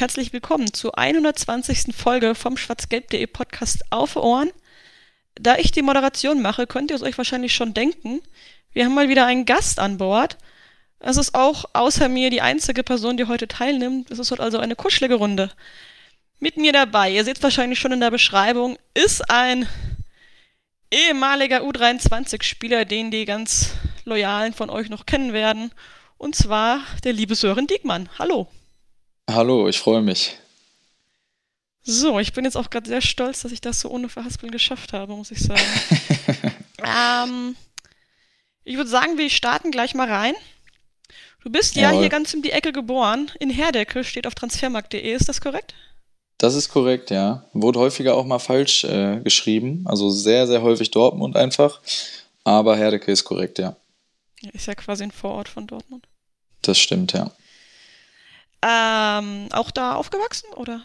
Herzlich willkommen zur 120. Folge vom schwarzgelb.de Podcast auf Ohren. Da ich die Moderation mache, könnt ihr es euch wahrscheinlich schon denken. Wir haben mal wieder einen Gast an Bord. Es ist auch außer mir die einzige Person, die heute teilnimmt. Es ist heute also eine kuschelige Runde. Mit mir dabei, ihr seht wahrscheinlich schon in der Beschreibung, ist ein ehemaliger U23-Spieler, den die ganz Loyalen von euch noch kennen werden. Und zwar der liebe Sören Diekmann. Hallo. Hallo, ich freue mich. So, ich bin jetzt auch gerade sehr stolz, dass ich das so ohne Verhaspeln geschafft habe, muss ich sagen. ähm, ich würde sagen, wir starten gleich mal rein. Du bist ja Jawohl. hier ganz um die Ecke geboren. In Herdecke steht auf transfermarkt.de, ist das korrekt? Das ist korrekt, ja. Wurde häufiger auch mal falsch äh, geschrieben. Also sehr, sehr häufig Dortmund einfach. Aber Herdecke ist korrekt, ja. Ja, Ist ja quasi ein Vorort von Dortmund. Das stimmt, ja. Ähm, auch da aufgewachsen, oder?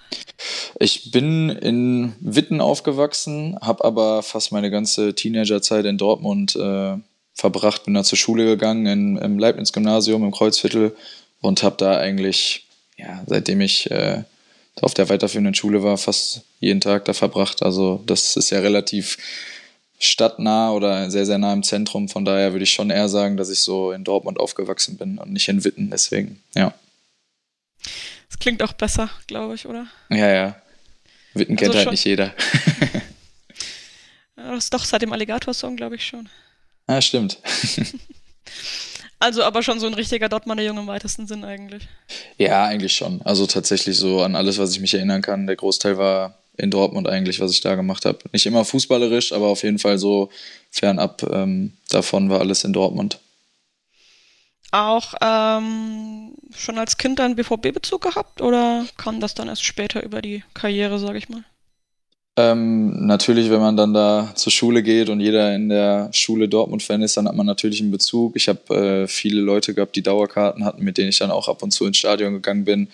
Ich bin in Witten aufgewachsen, habe aber fast meine ganze Teenagerzeit in Dortmund äh, verbracht. Bin da zur Schule gegangen, in, im Leibniz-Gymnasium im Kreuzviertel und habe da eigentlich, ja, seitdem ich äh, auf der weiterführenden Schule war, fast jeden Tag da verbracht. Also das ist ja relativ stadtnah oder sehr, sehr nah im Zentrum. Von daher würde ich schon eher sagen, dass ich so in Dortmund aufgewachsen bin und nicht in Witten. Deswegen, ja. Das klingt auch besser, glaube ich, oder? Ja, ja. Witten Also kennt halt schon- nicht jeder. Das ist doch seit dem Alligator-Song, glaube ich schon. ja, stimmt. Also aber schon so ein richtiger Dortmunder Junge im weitesten Sinn eigentlich. Ja, eigentlich schon. Also tatsächlich so an alles, was ich mich erinnern kann. Der Großteil war in Dortmund eigentlich, was ich da gemacht habe. Nicht immer fußballerisch, aber auf jeden Fall so fernab ähm, davon war alles in Dortmund. Auch ähm, schon als Kind dann BVB-Bezug gehabt oder kam das dann erst später über die Karriere, sage ich mal? Ähm, natürlich, wenn man dann da zur Schule geht und jeder in der Schule Dortmund-Fan ist, dann hat man natürlich einen Bezug. Ich habe äh, viele Leute gehabt, die Dauerkarten hatten, mit denen ich dann auch ab und zu ins Stadion gegangen bin,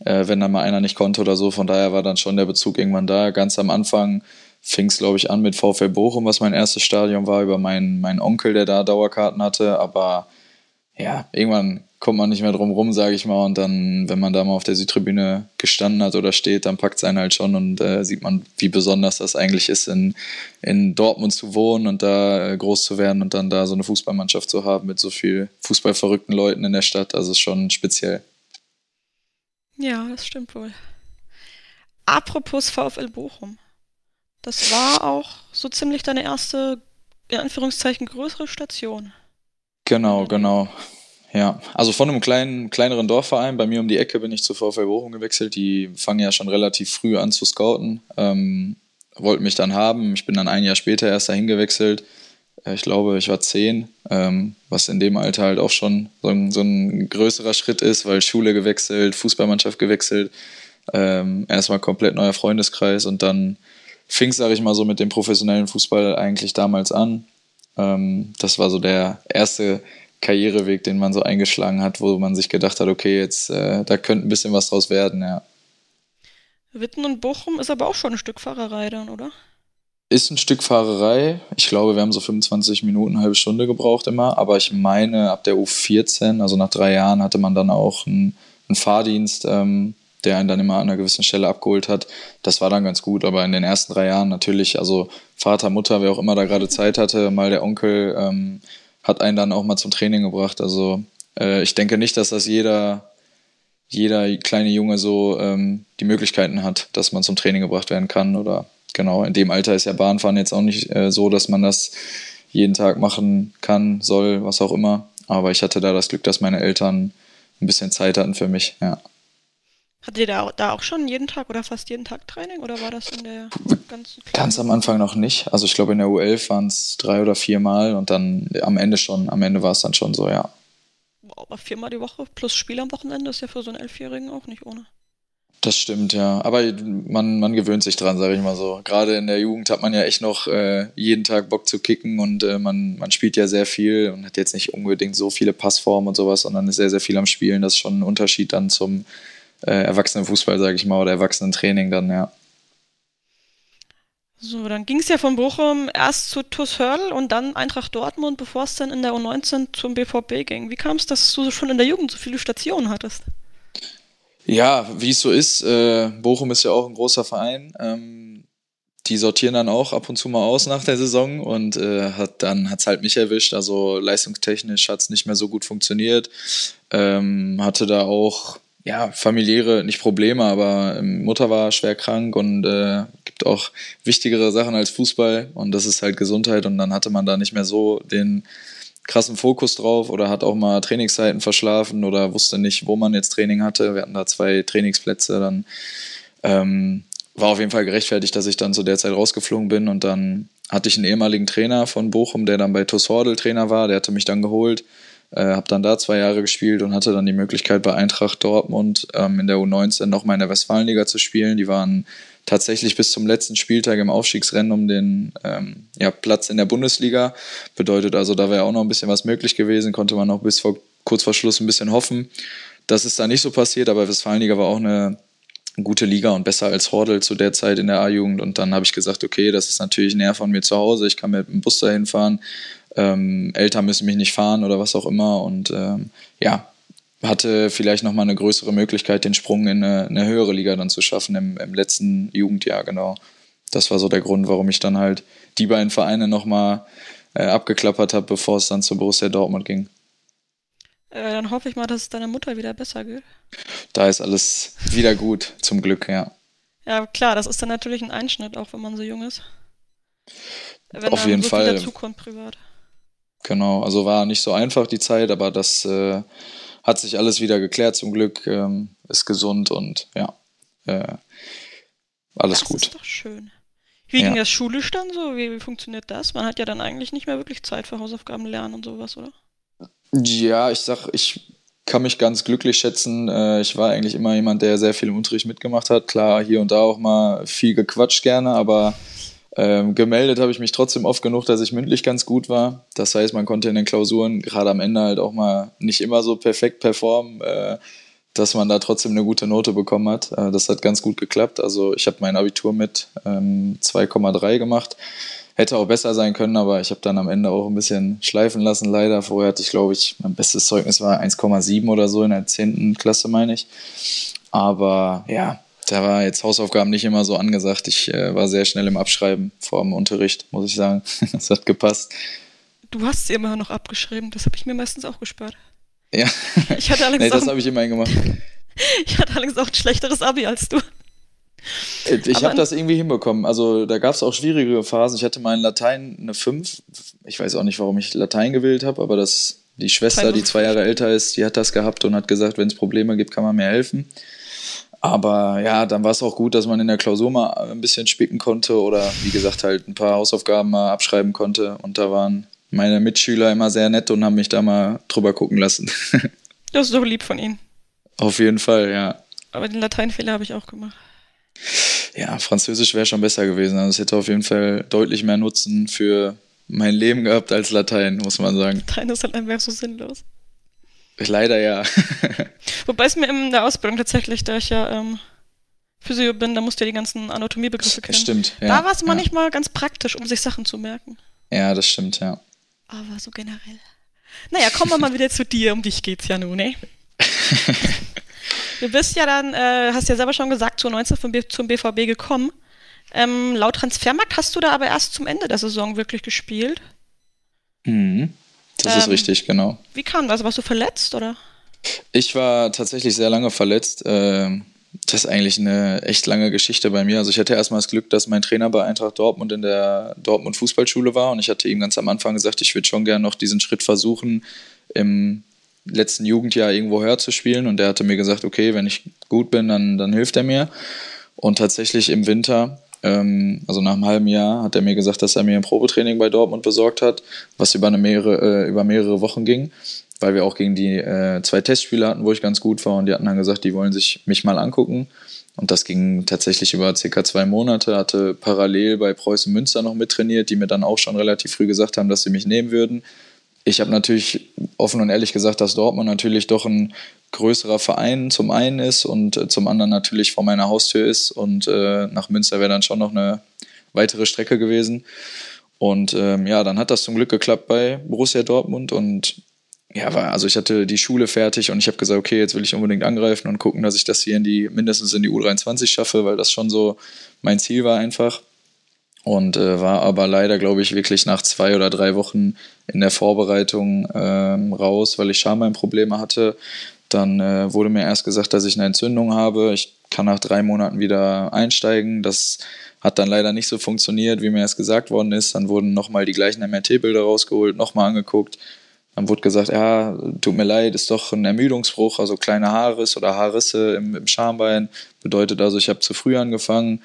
äh, wenn dann mal einer nicht konnte oder so. Von daher war dann schon der Bezug irgendwann da. Ganz am Anfang fing es, glaube ich, an mit VfL Bochum, was mein erstes Stadion war, über meinen, meinen Onkel, der da Dauerkarten hatte. Aber ja, irgendwann kommt man nicht mehr drum rum, sage ich mal. Und dann, wenn man da mal auf der Südtribüne gestanden hat oder steht, dann packt es einen halt schon und äh, sieht man, wie besonders das eigentlich ist, in, in Dortmund zu wohnen und da äh, groß zu werden und dann da so eine Fußballmannschaft zu haben mit so viel fußballverrückten Leuten in der Stadt. Also ist schon speziell. Ja, das stimmt wohl. Apropos VfL Bochum. Das war auch so ziemlich deine erste, in Anführungszeichen, größere Station. Genau, genau. Ja, also von einem kleinen, kleineren Dorfverein, bei mir um die Ecke bin ich zu VfL Bochum gewechselt. Die fangen ja schon relativ früh an zu scouten, ähm, wollten mich dann haben. Ich bin dann ein Jahr später erst dahin gewechselt. Äh, Ich glaube, ich war zehn, ähm, was in dem Alter halt auch schon so ein, so ein größerer Schritt ist, weil Schule gewechselt, Fußballmannschaft gewechselt, ähm, erstmal komplett neuer Freundeskreis und dann fing es, sage ich mal, so mit dem professionellen Fußball eigentlich damals an. Ähm, das war so der erste Karriereweg, den man so eingeschlagen hat, wo man sich gedacht hat, okay, jetzt äh, da könnte ein bisschen was draus werden, ja. Witten und Bochum ist aber auch schon ein Stück Fahrerei dann, oder? Ist ein Stück Fahrerei. Ich glaube, wir haben so 25 Minuten, eine halbe Stunde gebraucht immer. Aber ich meine, ab der U14, also nach drei Jahren, hatte man dann auch einen, einen Fahrdienst, ähm, der einen dann immer an einer gewissen Stelle abgeholt hat. Das war dann ganz gut. Aber in den ersten drei Jahren natürlich, also Vater, Mutter, wer auch immer da gerade Zeit hatte, mal der Onkel, ähm, hat einen dann auch mal zum Training gebracht. Also äh, ich denke nicht, dass das jeder, jeder kleine Junge so ähm, die Möglichkeiten hat, dass man zum Training gebracht werden kann. Oder genau, in dem Alter ist ja Bahnfahren jetzt auch nicht äh, so, dass man das jeden Tag machen kann, soll, was auch immer. Aber ich hatte da das Glück, dass meine Eltern ein bisschen Zeit hatten für mich, ja. Hattet ihr da, da auch schon jeden Tag oder fast jeden Tag Training oder war das in der ganzen Ganz am Anfang noch nicht. Also ich glaube in der U11 waren es drei oder vier Mal und dann am Ende schon, am Ende war es dann schon so, ja. aber viermal die Woche plus Spiel am Wochenende ist ja für so einen Elfjährigen auch nicht ohne. Das stimmt, ja. Aber man, man gewöhnt sich dran, sage ich mal so. Gerade in der Jugend hat man ja echt noch äh, jeden Tag Bock zu kicken und äh, man, man spielt ja sehr viel und hat jetzt nicht unbedingt so viele Passformen und sowas, sondern ist sehr, sehr viel am Spielen. Das ist schon ein Unterschied dann zum äh, Erwachsenenfußball, sage ich mal, oder Erwachsenentraining dann, ja. So, dann ging es ja von Bochum erst zu TuS Hörl und dann Eintracht Dortmund, bevor es dann in der U19 zum BVB ging. Wie kam es, dass du schon in der Jugend so viele Stationen hattest? Ja, wie es so ist, äh, Bochum ist ja auch ein großer Verein. Ähm, die sortieren dann auch ab und zu mal aus nach der Saison und äh, hat dann hat's halt mich erwischt. Also leistungstechnisch hat es nicht mehr so gut funktioniert. Ähm, hatte da auch ja, familiäre, nicht Probleme, aber ähm, Mutter war schwer krank und äh, gibt auch wichtigere Sachen als Fußball und das ist halt Gesundheit und dann hatte man da nicht mehr so den krassen Fokus drauf oder hat auch mal Trainingszeiten verschlafen oder wusste nicht, wo man jetzt Training hatte. Wir hatten da zwei Trainingsplätze, dann ähm, war auf jeden Fall gerechtfertigt, dass ich dann zu der Zeit rausgeflogen bin und dann hatte ich einen ehemaligen Trainer von Bochum, der dann bei TuS Hordel Trainer war, der hatte mich dann geholt, äh, habe dann da zwei Jahre gespielt und hatte dann die Möglichkeit bei Eintracht Dortmund ähm, in der U19 nochmal in der Westfalenliga zu spielen. Die waren tatsächlich bis zum letzten Spieltag im Aufstiegsrennen um den ähm, ja, Platz in der Bundesliga. Bedeutet also, da wäre auch noch ein bisschen was möglich gewesen, konnte man noch bis vor, kurz vor Schluss ein bisschen hoffen. Das ist da nicht so passiert, aber Westfalenliga war auch eine gute Liga und besser als Hordel zu der Zeit in der A-Jugend. Und dann habe ich gesagt, okay, das ist natürlich näher von mir zu Hause, ich kann mit dem Bus dahin fahren. Ähm, Eltern müssen mich nicht fahren oder was auch immer. Und ähm, ja, hatte vielleicht nochmal eine größere Möglichkeit, den Sprung in eine, eine höhere Liga dann zu schaffen im, im, letzten Jugendjahr, genau. Das war so der Grund, warum ich dann halt die beiden Vereine nochmal äh, abgeklappert habe, bevor es dann zu Borussia Dortmund ging. Äh, dann hoffe ich mal, dass es deiner Mutter wieder besser geht. Da ist alles wieder gut, zum Glück, ja. Ja, klar, das ist dann natürlich ein Einschnitt, auch wenn man so jung ist. Wenn Auf jeden so Fall. Zukunft privat. Genau, also war nicht so einfach die Zeit, aber das äh, hat sich alles wieder geklärt zum Glück, ähm, ist gesund und ja, äh, alles das gut. Das ist doch schön. Wie ja. ging das schulisch dann so? Wie, wie, funktioniert das? Man hat ja dann eigentlich nicht mehr wirklich Zeit für Hausaufgaben lernen und sowas, oder? Ja, ich sag, ich kann mich ganz glücklich schätzen. Äh, ich war eigentlich immer jemand, der sehr viel im Unterricht mitgemacht hat. Klar, hier und da auch mal viel gequatscht gerne, aber ähm, gemeldet habe ich mich trotzdem oft genug, dass ich mündlich ganz gut war. Das heißt, man konnte in den Klausuren gerade am Ende halt auch mal nicht immer so perfekt performen, äh, dass man da trotzdem eine gute Note bekommen hat. Äh, das hat ganz gut geklappt. Also ich habe mein Abitur mit ähm, 2,3 gemacht. Hätte auch besser sein können, aber ich habe dann am Ende auch ein bisschen schleifen lassen, leider. Vorher hatte ich, glaube ich, mein bestes Zeugnis war 1,7 oder so in der 10. Klasse, meine ich. Aber ja, da war jetzt Hausaufgaben nicht immer so angesagt. Ich äh, war sehr schnell im Abschreiben vor dem Unterricht, muss ich sagen. das hat gepasst. Du hast sie immer noch abgeschrieben, das habe ich mir meistens auch gespart. Ja, ich hatte allerdings nee, das habe ich immerhin gemacht. ich hatte allerdings auch ein schlechteres Abi als du. Äh, ich habe das irgendwie hinbekommen. Also da gab es auch schwierigere Phasen. Ich hatte mal in Latein eine 5. Ich weiß auch nicht, warum ich Latein gewählt habe, aber das, die Schwester, die zwei Jahre älter ist, die hat das gehabt und hat gesagt, wenn es Probleme gibt, kann man mir helfen. Aber ja, dann war es auch gut, dass man in der Klausur mal ein bisschen spicken konnte oder wie gesagt halt ein paar Hausaufgaben mal abschreiben konnte. Und da waren meine Mitschüler immer sehr nett und haben mich da mal drüber gucken lassen. Das ist doch lieb von Ihnen. Auf jeden Fall, ja. Aber den Lateinfehler habe ich auch gemacht. Ja, Französisch wäre schon besser gewesen. Also es hätte auf jeden Fall deutlich mehr Nutzen für mein Leben gehabt als Latein, muss man sagen. Latein ist halt einfach so sinnlos. Leider ja. Wobei es mir in der Ausbildung tatsächlich, da ich ja ähm, Physio bin, da musste ja die ganzen Anatomiebegriffe kennen. Stimmt, ja. Da war es ja. manchmal ganz praktisch, um sich Sachen zu merken. Ja, das stimmt, ja. Aber so generell. Naja, kommen wir mal wieder zu dir, um dich geht's ja nun, ne? du bist ja dann, äh, hast ja selber schon gesagt, zu 19 vom B zum BVB gekommen. Ähm, laut Transfermarkt hast du da aber erst zum Ende der Saison wirklich gespielt. Mhm. Das ähm, ist richtig, genau. Wie kam das? Warst du verletzt oder? Ich war tatsächlich sehr lange verletzt. Ähm, das ist eigentlich eine echt lange Geschichte bei mir. Also ich hatte erstmal das Glück, dass mein Trainer bei Eintracht Dortmund in der Dortmund Fußballschule war und ich hatte ihm ganz am Anfang gesagt, ich würde schon gerne noch diesen Schritt versuchen, im letzten Jugendjahr irgendwo höher zu spielen und der hatte mir gesagt, okay, wenn ich gut bin, dann, dann hilft er mir. Und tatsächlich im Winter also nach einem halben Jahr hat er mir gesagt, dass er mir ein Probetraining bei Dortmund besorgt hat, was über, eine mehrere, äh, über mehrere Wochen ging. weil wir auch gegen die äh, zwei Testspiele hatten, wo ich ganz gut war und die hatten dann gesagt, die wollen sich mich mal angucken. Und das ging tatsächlich über circa zwei Monate, hatte parallel bei Preußen Münster noch mittrainiert, die mir dann auch schon relativ früh gesagt haben, dass sie mich nehmen würden. Ich habe natürlich offen und ehrlich gesagt, dass Dortmund natürlich doch ein größerer Verein zum einen ist und äh, zum anderen natürlich vor meiner Haustür ist. Und äh, nach Münster wäre dann schon noch eine weitere Strecke gewesen. Und ähm, ja, dann hat das zum Glück geklappt bei Borussia Dortmund und ja, war, also ich hatte die Schule fertig und ich habe gesagt, okay, jetzt will ich unbedingt angreifen und gucken, dass ich das hier in die, mindestens in die U23 schaffe, weil das schon so mein Ziel war einfach. Und äh, war aber leider, glaube ich, wirklich nach zwei oder drei Wochen in der Vorbereitung ähm, raus, weil ich Schambeinprobleme hatte. Dann äh, wurde mir erst gesagt, dass ich eine Entzündung habe. Ich kann nach drei Monaten wieder einsteigen. Das hat dann leider nicht so funktioniert, wie mir erst gesagt worden ist. Dann wurden nochmal die gleichen MRT-Bilder rausgeholt, nochmal angeguckt. Dann wurde gesagt, ja, tut mir leid, ist doch ein Ermüdungsbruch, also kleine Haarriss oder Haarrisse im, im Schambein. Bedeutet also, ich habe zu früh angefangen.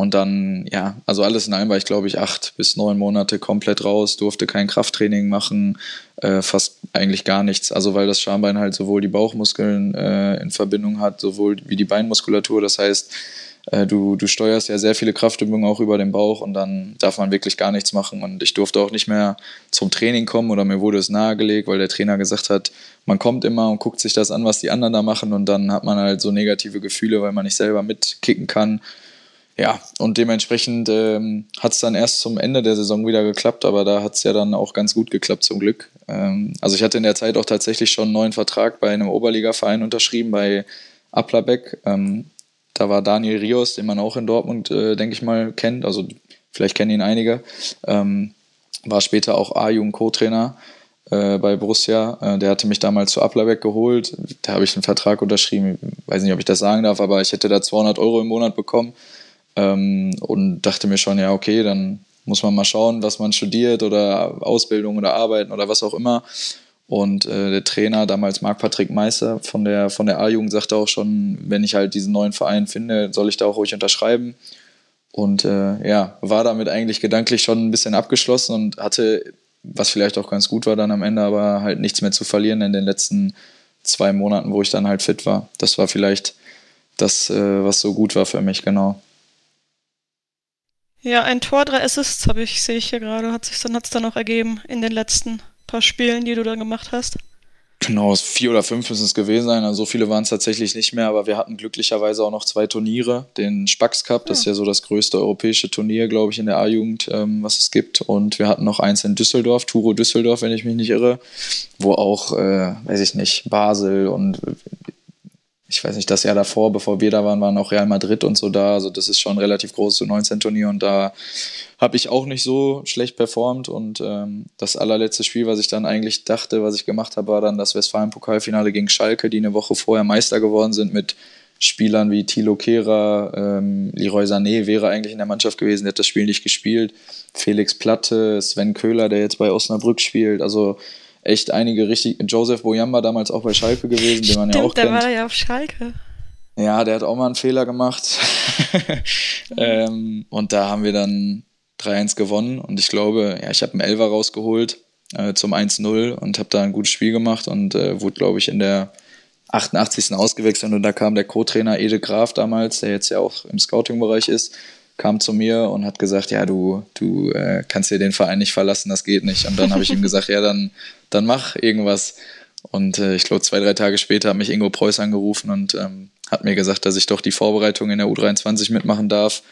Und dann, ja, also alles in allem war ich, glaube ich, acht bis neun Monate komplett raus, durfte kein Krafttraining machen, äh, fast eigentlich gar nichts. Also weil das Schambein halt sowohl die Bauchmuskeln äh, in Verbindung hat, sowohl wie die Beinmuskulatur. Das heißt, äh, du, du steuerst ja sehr viele Kraftübungen auch über den Bauch und dann darf man wirklich gar nichts machen. Und ich durfte auch nicht mehr zum Training kommen oder mir wurde es nahegelegt, weil der Trainer gesagt hat, man kommt immer und guckt sich das an, was die anderen da machen und dann hat man halt so negative Gefühle, weil man nicht selber mitkicken kann. Ja, und dementsprechend ähm, hat es dann erst zum Ende der Saison wieder geklappt, aber da hat es ja dann auch ganz gut geklappt zum Glück. Ähm, also ich hatte in der Zeit auch tatsächlich schon einen neuen Vertrag bei einem Oberligaverein unterschrieben, bei Aplabeck. Ähm, da war Daniel Rios, den man auch in Dortmund, äh, denke ich mal, kennt. Also vielleicht kennen ihn einige. Ähm, war später auch A-Jugend Co-Trainer äh, bei Borussia. Äh, der hatte mich damals zu Applerbeck geholt. Da habe ich einen Vertrag unterschrieben. Weiß nicht, ob ich das sagen darf, aber ich hätte da 200 Euro im Monat bekommen. Ähm, und dachte mir schon, ja, okay, dann muss man mal schauen, was man studiert oder Ausbildung oder Arbeiten oder was auch immer. Und äh, der Trainer, damals Marc-Patrick Meister von der, von der A-Jugend, sagte auch schon, wenn ich halt diesen neuen Verein finde, soll ich da auch ruhig unterschreiben. Und äh, ja, war damit eigentlich gedanklich schon ein bisschen abgeschlossen und hatte, was vielleicht auch ganz gut war dann am Ende, aber halt nichts mehr zu verlieren in den letzten zwei Monaten, wo ich dann halt fit war. Das war vielleicht das, äh, was so gut war für mich, genau. Ja, ein Tor, drei Assists habe ich, sehe ich hier gerade, hat sich dann, hat's dann noch ergeben in den letzten paar Spielen, die du dann gemacht hast? Genau, vier oder fünf müssen es gewesen sein. Also so viele waren es tatsächlich nicht mehr, aber wir hatten glücklicherweise auch noch zwei Turniere. Den Spax Cup, das ist ja so das größte europäische Turnier, glaube ich, in der A-Jugend, ähm, was es gibt. Und wir hatten noch eins in Düsseldorf, Turo Düsseldorf, wenn ich mich nicht irre, wo auch, äh, weiß ich nicht, Basel und ich weiß nicht, das Jahr davor, bevor wir da waren, waren auch Real Madrid und so da. Also das ist schon ein relativ großes 19-Turnier und da habe ich auch nicht so schlecht performt. Und ähm, das allerletzte Spiel, was ich dann eigentlich dachte, was ich gemacht habe, war dann das Westfalen-Pokalfinale gegen Schalke, die eine Woche vorher Meister geworden sind mit Spielern wie Thilo Kehrer, ähm, Leroy Sané wäre eigentlich in der Mannschaft gewesen, der hat das Spiel nicht gespielt. Felix Platte, Sven Köhler, der jetzt bei Osnabrück spielt. Also echt einige richtig. Joseph Boyamba damals auch bei Schalke gewesen, den man Stimmt, ja auch der kennt. war ja auf Schalke. Ja, der hat auch mal einen Fehler gemacht. ähm, und da haben wir dann 3-1 gewonnen. Und ich glaube, ja, ich habe einen Elfer rausgeholt äh, zum 1-0 und habe da ein gutes Spiel gemacht und äh, wurde, glaube ich, in der 88. ausgewechselt. Und da kam der Co-Trainer Ede Graf damals, der jetzt ja auch im Scouting-Bereich ist, kam zu mir und hat gesagt, ja, du, du äh, kannst dir den Verein nicht verlassen, das geht nicht. Und dann habe ich ihm gesagt, ja, dann, dann mach irgendwas. Und äh, ich glaube, zwei, drei Tage später hat mich Ingo Preuß angerufen und ähm, hat mir gesagt, dass ich doch die Vorbereitung in der U23 mitmachen darf.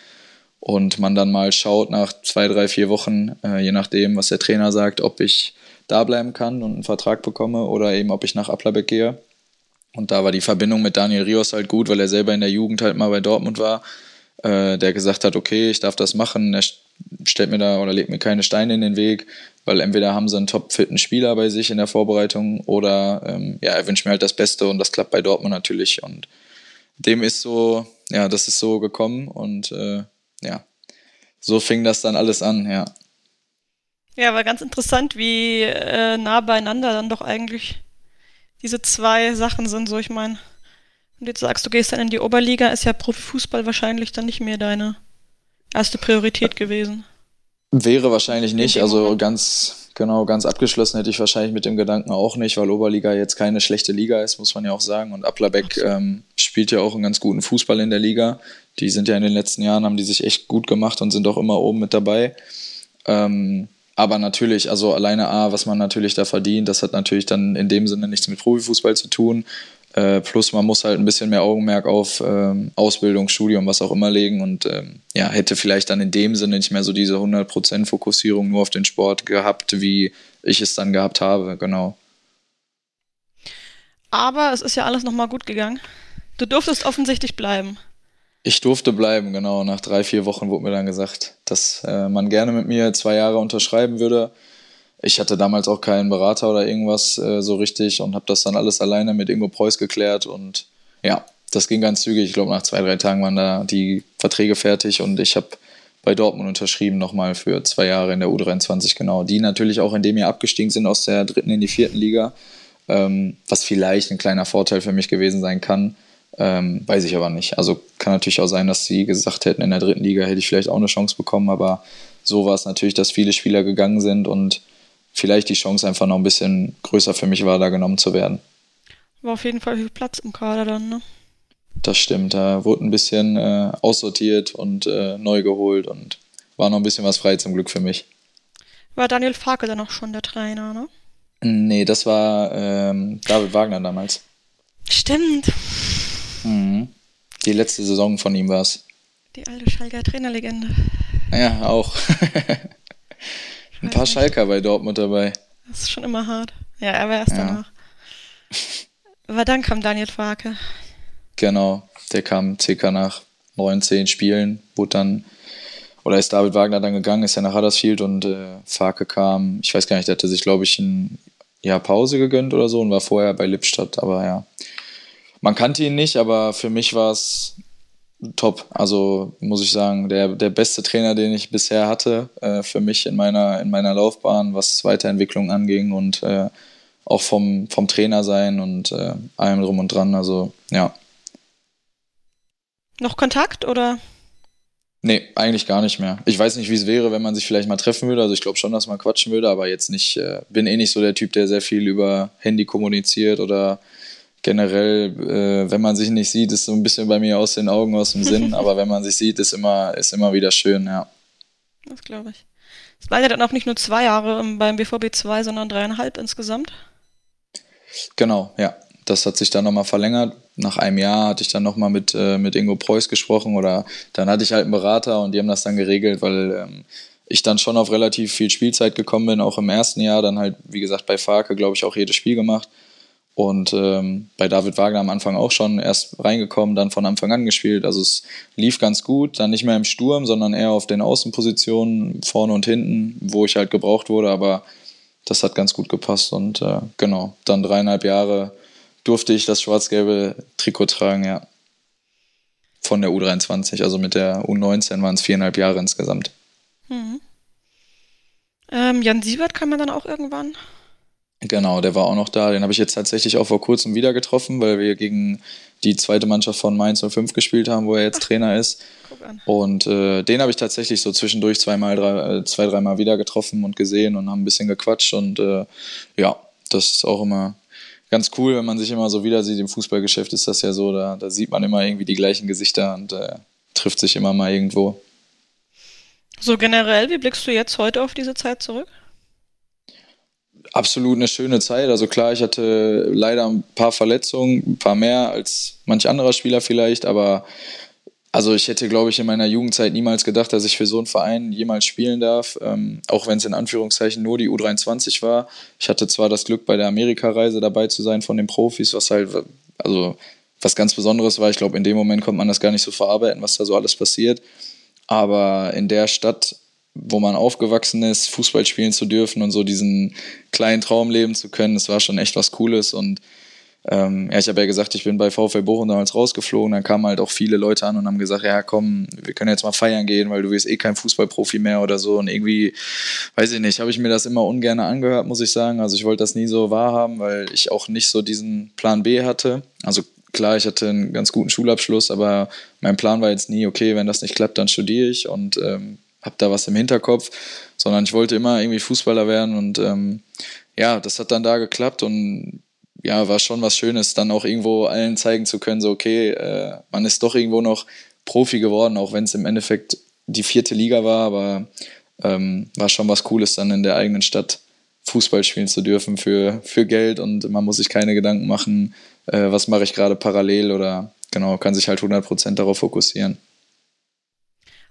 Und man dann mal schaut nach zwei, drei, vier Wochen, äh, je nachdem, was der Trainer sagt, ob ich da bleiben kann und einen Vertrag bekomme oder eben ob ich nach Applerbeck gehe. Und da war die Verbindung mit Daniel Rios halt gut, weil er selber in der Jugend halt mal bei Dortmund war äh, der gesagt hat, okay, ich darf das machen, er stellt mir da oder legt mir keine Steine in den Weg, weil entweder haben sie einen topfitten Spieler bei sich in der Vorbereitung oder ähm, ja, er wünscht mir halt das Beste und das klappt bei Dortmund natürlich und dem ist so, ja, das ist so gekommen und äh, ja, so fing das dann alles an, ja. Ja, war ganz interessant, wie äh, nah beieinander dann doch eigentlich diese zwei Sachen sind. So, ich meine, und jetzt sagst du, gehst dann in die Oberliga, ist ja Profifußball wahrscheinlich dann nicht mehr deine erste Priorität gewesen. Wäre wahrscheinlich nicht. Also ganz, Genau, ganz abgeschlossen hätte ich wahrscheinlich mit dem Gedanken auch nicht, weil Oberliga jetzt keine schlechte Liga ist, muss man ja auch sagen. Und Applerbeck ähm, spielt ja auch einen ganz guten Fußball in der Liga. Die sind ja in den letzten Jahren, haben die sich echt gut gemacht und sind auch immer oben mit dabei. Ähm, aber natürlich, also alleine A, was man natürlich da verdient, das hat natürlich dann in dem Sinne nichts mit Profifußball zu tun. Äh, plus man muss halt ein bisschen mehr Augenmerk auf ähm, Ausbildung, Studium, was auch immer legen und ähm, ja, hätte vielleicht dann in dem Sinne nicht mehr so diese 100% Fokussierung nur auf den Sport gehabt, wie ich es dann gehabt habe, genau. Aber es ist ja alles nochmal gut gegangen. Du durftest offensichtlich bleiben. Ich durfte bleiben, genau. Nach drei, vier Wochen wurde mir dann gesagt, dass äh, man gerne mit mir zwei Jahre unterschreiben würde. Ich hatte damals auch keinen Berater oder irgendwas äh, so richtig und habe das dann alles alleine mit Ingo Preuß geklärt. Und ja, das ging ganz zügig. Ich glaube, nach zwei, drei Tagen waren da die Verträge fertig und ich habe bei Dortmund unterschrieben nochmal für zwei Jahre in der U23, genau. Die natürlich auch in dem Jahr abgestiegen sind aus der dritten in die vierten Liga, ähm, was vielleicht ein kleiner Vorteil für mich gewesen sein kann ähm, weiß ich aber nicht. Also kann natürlich auch sein, dass sie gesagt hätten, in der dritten Liga hätte ich vielleicht auch eine Chance bekommen, aber so war es natürlich, dass viele Spieler gegangen sind und vielleicht die Chance einfach noch ein bisschen größer für mich war, da genommen zu werden. War auf jeden Fall viel Platz im Kader dann, ne? Das stimmt, da wurde ein bisschen äh, aussortiert und äh, neu geholt und war noch ein bisschen was frei zum Glück für mich. War Daniel Farke dann auch schon der Trainer, ne? Nee, das war ähm, David Wagner damals. Stimmt. Mhm. Die letzte Saison von ihm war es. Die alte Schalker Trainerlegende. Ja, auch. Ein paar nicht. Schalker bei Dortmund dabei. Das ist schon immer hart. Ja, er war erst ja. danach. Aber dann kam Daniel Farke. Genau, der kam circa nach 19 Spielen, wurde dann, oder ist David Wagner dann gegangen, ist ja nach Huddersfield und äh, Farke kam, ich weiß gar nicht, der hatte sich, glaube ich, ein Jahr Pause gegönnt oder so und war vorher bei Lippstadt, aber ja, man kannte ihn nicht, aber für mich war es top. Also muss ich sagen, der, der beste Trainer, den ich bisher hatte, äh, für mich in meiner, in meiner Laufbahn, was Weiterentwicklung anging und äh, auch vom, vom Trainer sein und äh, allem drum und dran. Also ja. Noch Kontakt oder? Nee, eigentlich gar nicht mehr. Ich weiß nicht, wie es wäre, wenn man sich vielleicht mal treffen würde. Also ich glaube schon, dass man quatschen würde, aber jetzt nicht, äh, bin eh nicht so der Typ, der sehr viel über Handy kommuniziert oder generell, äh, wenn man sich nicht sieht, ist so ein bisschen bei mir aus den Augen, aus dem Sinn, aber wenn man sich sieht, ist immer, ist immer wieder schön, ja. Das glaube ich. Es waren ja dann auch nicht nur zwei Jahre beim BVB 2, sondern dreieinhalb insgesamt. Genau, ja. Das hat sich dann nochmal verlängert. Nach einem Jahr hatte ich dann nochmal mit, äh, mit Ingo Preuß gesprochen oder dann hatte ich halt einen Berater und die haben das dann geregelt, weil ähm, ich dann schon auf relativ viel Spielzeit gekommen bin, auch im ersten Jahr, dann halt, wie gesagt, bei Farke, glaube ich, auch jedes Spiel gemacht. Und ähm, bei David Wagner am Anfang auch schon erst reingekommen, dann von Anfang an gespielt. Also es lief ganz gut, dann nicht mehr im Sturm, sondern eher auf den Außenpositionen, vorne und hinten, wo ich halt gebraucht wurde. Aber das hat ganz gut gepasst. Und äh, genau, dann dreieinhalb Jahre durfte ich das schwarz-gelbe Trikot tragen, ja. Von der U23, also mit der U19 waren es viereinhalb Jahre insgesamt. Mhm. Ähm, Jan Siebert kam ja dann auch irgendwann. Genau, der war auch noch da. Den habe ich jetzt tatsächlich auch vor kurzem wieder getroffen, weil wir gegen die zweite Mannschaft von Mainz 05 gespielt haben, wo er jetzt Ach, Trainer ist. Und äh, den habe ich tatsächlich so zwischendurch zweimal, drei, äh, zwei, dreimal wieder getroffen und gesehen und haben ein bisschen gequatscht. Und äh, ja, das ist auch immer ganz cool, wenn man sich immer so wieder sieht. Im Fußballgeschäft ist das ja so, da, da sieht man immer irgendwie die gleichen Gesichter und äh, trifft sich immer mal irgendwo. So generell, wie blickst du jetzt heute auf diese Zeit zurück? Absolut eine schöne Zeit. Also klar, ich hatte leider ein paar Verletzungen, ein paar mehr als manch anderer Spieler vielleicht, aber also ich hätte, glaube ich, in meiner Jugendzeit niemals gedacht, dass ich für so einen Verein jemals spielen darf, ähm, auch wenn es in Anführungszeichen nur die U23 war. Ich hatte zwar das Glück, bei der Amerikareise dabei zu sein von den Profis, was halt, also was ganz Besonderes war. Ich glaube, in dem Moment konnte man das gar nicht so verarbeiten, was da so alles passiert. Aber in der Stadt wo man aufgewachsen ist, Fußball spielen zu dürfen und so diesen kleinen Traum leben zu können, das war schon echt was Cooles. Und ähm, ja, ich habe ja gesagt, ich bin bei VfL Bochum damals rausgeflogen. Dann kamen halt auch viele Leute an und haben gesagt, ja komm, wir können jetzt mal feiern gehen, weil du wirst eh kein Fußballprofi mehr oder so. Und irgendwie, weiß ich nicht, habe ich mir das immer ungern angehört, muss ich sagen. Also ich wollte das nie so wahrhaben, weil ich auch nicht so diesen Plan B hatte. Also klar, ich hatte einen ganz guten Schulabschluss, aber mein Plan war jetzt nie, okay, wenn das nicht klappt, dann studiere ich. Und ähm, habe da was im Hinterkopf, sondern ich wollte immer irgendwie Fußballer werden und ähm, ja, das hat dann da geklappt und ja, war schon was Schönes, dann auch irgendwo allen zeigen zu können, so okay, äh, man ist doch irgendwo noch Profi geworden, auch wenn es im Endeffekt die vierte Liga war, aber ähm, war schon was Cooles, dann in der eigenen Stadt Fußball spielen zu dürfen für, für Geld und man muss sich keine Gedanken machen, äh, was mache ich gerade parallel oder genau, kann sich halt 100% darauf fokussieren.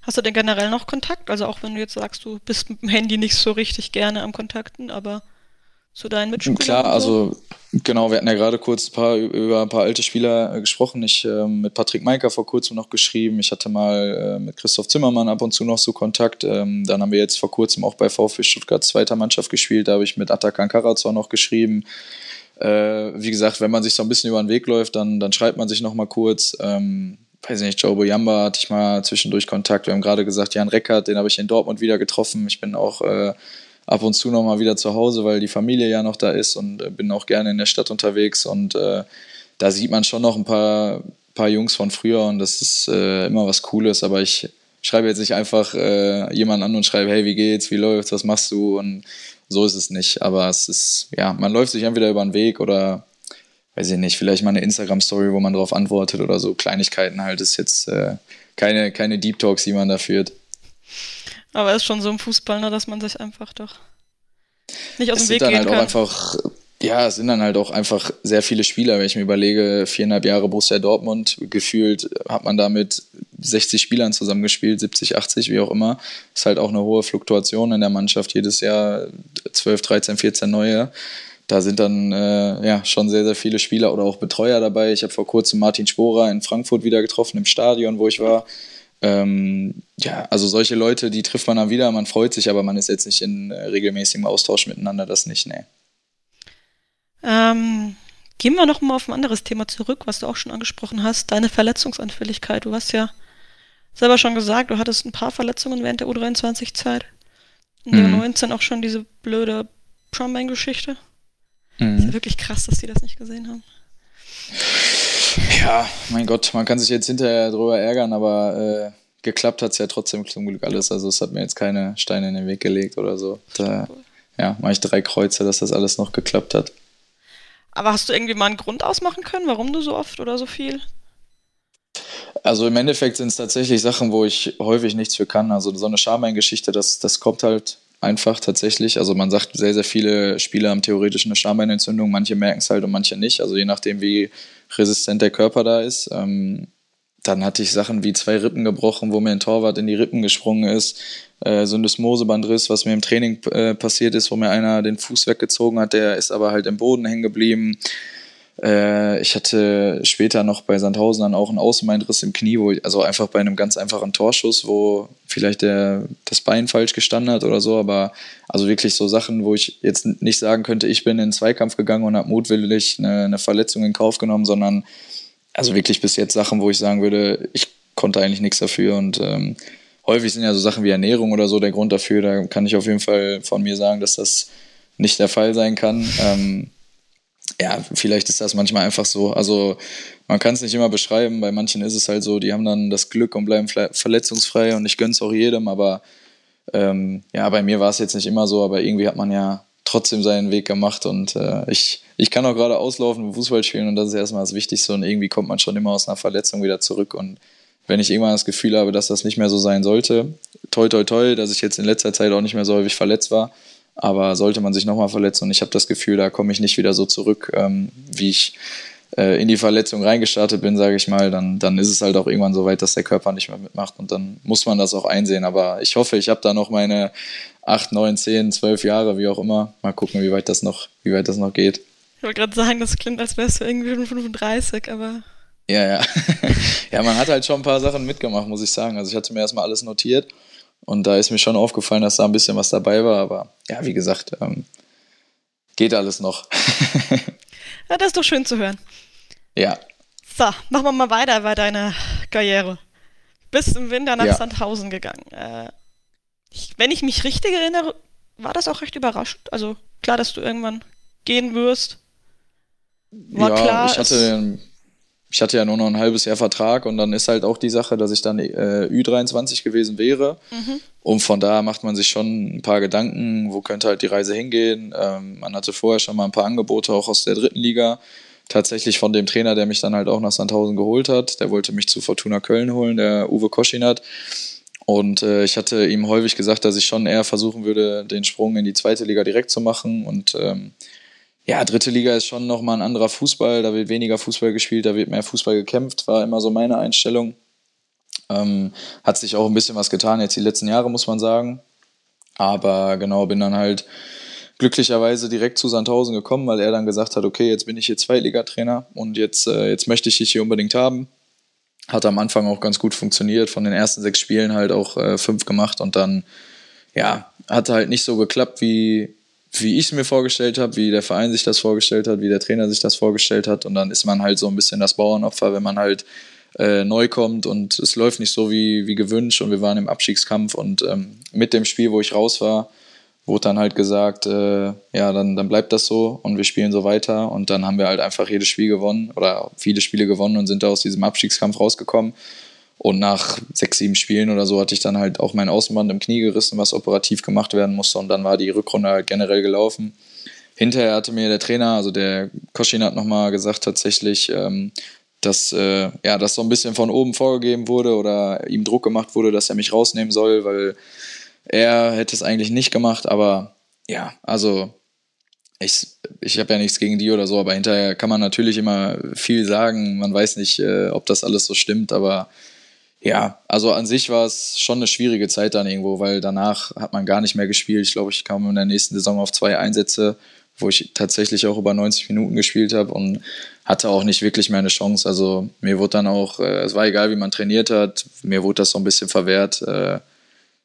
Hast du denn generell noch Kontakt? Also auch wenn du jetzt sagst, du bist mit dem Handy nicht so richtig gerne am Kontakten, aber zu deinen Mitspielern? Klar, also genau, wir hatten ja gerade kurz ein paar, über ein paar alte Spieler äh, gesprochen. Ich äh, mit Patrick Meiker vor kurzem noch geschrieben. Ich hatte mal äh, mit Christoph Zimmermann ab und zu noch so Kontakt. Ähm, dann haben wir jetzt vor kurzem auch bei VfB Stuttgart zweiter Mannschaft gespielt. Da habe ich mit Atakan Karazor noch geschrieben. Äh, wie gesagt, wenn man sich so ein bisschen über den Weg läuft, dann, dann schreibt man sich noch mal kurz. Ähm, weiß nicht, Joe Boyamba hatte ich mal zwischendurch Kontakt. Wir haben gerade gesagt, Jan Reckert, den habe ich in Dortmund wieder getroffen. Ich bin auch äh, ab und zu noch mal wieder zu Hause, weil die Familie ja noch da ist und äh, bin auch gerne in der Stadt unterwegs. Und äh, da sieht man schon noch ein paar, paar Jungs von früher und das ist äh, immer was Cooles, aber ich schreibe jetzt nicht einfach äh, jemanden an und schreibe, hey, wie geht's, wie läuft's, was machst du? Und so ist es nicht, aber es ist, ja, man läuft sich entweder über den Weg oder weiß ich nicht, vielleicht mal eine Instagram-Story, wo man darauf antwortet oder so Kleinigkeiten halt, ist jetzt äh, keine, keine Deep Talks, die man da führt. Aber es ist schon so im Fußball, ne, dass man sich einfach doch nicht aus es dem Weg gehen halt kann. einfach, ja, es sind dann halt auch einfach sehr viele Spieler. Wenn ich mir überlege, viereinhalb Jahre Borussia Dortmund, gefühlt hat man da mit 60 Spielern zusammengespielt, 70, 80, wie auch immer. Ist halt auch eine hohe Fluktuation in der Mannschaft. Jedes Jahr 12, 13, 14 neue. Da sind dann äh, ja schon sehr, sehr viele Spieler oder auch Betreuer dabei. Ich habe vor kurzem Martin Sporer in Frankfurt wieder getroffen, im Stadion, wo ich war. Ähm, ja, also solche Leute, die trifft man dann wieder, man freut sich, aber man ist jetzt nicht in äh, regelmäßigem Austausch miteinander, das nicht, nee. Ähm, gehen wir noch mal auf ein anderes Thema zurück, was du auch schon angesprochen hast, deine Verletzungsanfälligkeit. Du hast ja selber schon gesagt, du hattest ein paar Verletzungen während der U23-Zeit. In der Mhm. U19 auch schon diese blöde Prombane-Geschichte. Mhm. Ist ja wirklich krass, dass die das nicht gesehen haben. Ja, mein Gott, man kann sich jetzt hinterher drüber ärgern, aber äh, geklappt hat es ja trotzdem zum Glück alles. Also es hat mir jetzt keine Steine in den Weg gelegt oder so. Da ja, mache ich drei Kreuze, dass das alles noch geklappt hat. Aber hast du irgendwie mal einen Grund ausmachen können, warum du so oft oder so viel? Also im Endeffekt sind es tatsächlich Sachen, wo ich häufig nichts für kann. Also so eine Schambein-Geschichte, das, das kommt halt einfach tatsächlich. Also man sagt, sehr, sehr viele Spieler haben theoretisch eine Schambeinentzündung, manche merken es halt und manche nicht. Also je nachdem, wie resistent der Körper da ist. Ähm, dann hatte ich Sachen wie zwei Rippen gebrochen, wo mir ein Torwart in die Rippen gesprungen ist. Äh, Syndesmosebandriss, was mir im Training äh, passiert ist, wo mir einer den Fuß weggezogen hat, der ist aber halt im Boden hängen geblieben. Äh, ich hatte später noch bei Sandhausen dann auch einen Außenbeinriss im Knie, wo ich, also einfach bei einem ganz einfachen Torschuss, wo vielleicht der, das Bein falsch gestanden hat oder so, aber also wirklich so Sachen, wo ich jetzt nicht sagen könnte, ich bin in den Zweikampf gegangen und habe mutwillig eine, eine Verletzung in Kauf genommen, sondern also wirklich bis jetzt Sachen, wo ich sagen würde, ich konnte eigentlich nichts dafür und ähm, häufig sind ja so Sachen wie Ernährung oder so der Grund dafür. Da kann ich auf jeden Fall von mir sagen, dass das nicht der Fall sein kann. Ähm, ja, vielleicht ist das manchmal einfach so. Also man kann es nicht immer beschreiben. Bei manchen ist es halt so, die haben dann das Glück und bleiben verletzungsfrei und ich gönn's auch jedem. Aber ähm, ja, bei mir war es jetzt nicht immer so, aber irgendwie hat man ja trotzdem seinen Weg gemacht und äh, ich, ich kann auch gerade auslaufen und Fußball spielen und das ist erstmal das Wichtigste und irgendwie kommt man schon immer aus einer Verletzung wieder zurück und wenn ich irgendwann das Gefühl habe, dass das nicht mehr so sein sollte, toi toi toi, dass ich jetzt in letzter Zeit auch nicht mehr so häufig verletzt war, aber sollte man sich nochmal verletzen und ich habe das Gefühl, da komme ich nicht wieder so zurück, ähm, wie ich äh, in die Verletzung reingestartet bin, sage ich mal, dann, dann ist es halt auch irgendwann so weit, dass der Körper nicht mehr mitmacht und dann muss man das auch einsehen. Aber ich hoffe, ich habe da noch meine 8, 9, 10, 12 Jahre, wie auch immer. Mal gucken, wie weit das noch, wie weit das noch geht. Ich wollte gerade sagen, das klingt, als wärst du irgendwie schon 35, aber. Ja, ja. ja, man hat halt schon ein paar Sachen mitgemacht, muss ich sagen. Also ich hatte mir erstmal alles notiert und da ist mir schon aufgefallen, dass da ein bisschen was dabei war. Aber ja, wie gesagt, ähm, geht alles noch. ja, das ist doch schön zu hören. Ja. So, machen wir mal weiter bei deiner Karriere. Bist im Winter nach Ja. Sandhausen gegangen. Äh, ich, wenn ich mich richtig erinnere, war das auch recht überraschend. Also klar, dass du irgendwann gehen wirst. War ja, klar, ich hatte, den, ich hatte ja nur noch ein halbes Jahr Vertrag und dann ist halt auch die Sache, dass ich dann äh, Ü23 gewesen wäre. Mhm. Und von da macht man sich schon ein paar Gedanken, wo könnte halt die Reise hingehen. Ähm, man hatte vorher schon mal ein paar Angebote auch aus der dritten Liga. Tatsächlich von dem Trainer, der mich dann halt auch nach Sandhausen geholt hat. Der wollte mich zu Fortuna Köln holen, der Uwe Koschinat. Und äh, ich hatte ihm häufig gesagt, dass ich schon eher versuchen würde, den Sprung in die zweite Liga direkt zu machen. Und ähm, ja, dritte Liga ist schon nochmal ein anderer Fußball. Da wird weniger Fußball gespielt, da wird mehr Fußball gekämpft, war immer so meine Einstellung. Ähm, hat sich auch ein bisschen was getan jetzt die letzten Jahre, muss man sagen. Aber genau, bin dann halt glücklicherweise direkt zu Sandhausen gekommen, weil er dann gesagt hat, okay, jetzt bin ich hier Zweitligatrainer und jetzt, äh, jetzt möchte ich dich hier unbedingt haben. Hat am Anfang auch ganz gut funktioniert, von den ersten sechs Spielen halt auch äh, fünf gemacht und dann, ja, hat halt nicht so geklappt, wie, wie ich es mir vorgestellt habe, wie der Verein sich das vorgestellt hat, wie der Trainer sich das vorgestellt hat. Und dann ist man halt so ein bisschen das Bauernopfer, wenn man halt äh, neu kommt und es läuft nicht so wie, wie gewünscht. Und wir waren im Abstiegskampf und ähm, mit dem Spiel, wo ich raus war, wurde dann halt gesagt, äh, ja, dann, dann bleibt das so und wir spielen so weiter. Und dann haben wir halt einfach jedes Spiel gewonnen oder viele Spiele gewonnen und sind da aus diesem Abstiegskampf rausgekommen und nach sechs, sieben Spielen oder so hatte ich dann halt auch mein Außenband im Knie gerissen, was operativ gemacht werden musste. Und dann war die Rückrunde halt generell gelaufen. Hinterher hatte mir der Trainer, also der Koschin hat nochmal gesagt, tatsächlich, ähm, dass äh, ja, das so ein bisschen von oben vorgegeben wurde oder ihm Druck gemacht wurde, dass er mich rausnehmen soll, weil er hätte es eigentlich nicht gemacht. Aber ja, also ich, ich habe ja nichts gegen die oder so, aber hinterher kann man natürlich immer viel sagen. Man weiß nicht, äh, ob das alles so stimmt, aber ja, also an sich war es schon eine schwierige Zeit dann irgendwo, weil danach hat man gar nicht mehr gespielt. Ich glaube, ich kam in der nächsten Saison auf zwei Einsätze, wo ich tatsächlich auch über 90 Minuten gespielt habe und hatte auch nicht wirklich mehr eine Chance. Also mir wurde dann auch, äh, es war egal, wie man trainiert hat, mir wurde das so ein bisschen verwehrt, äh,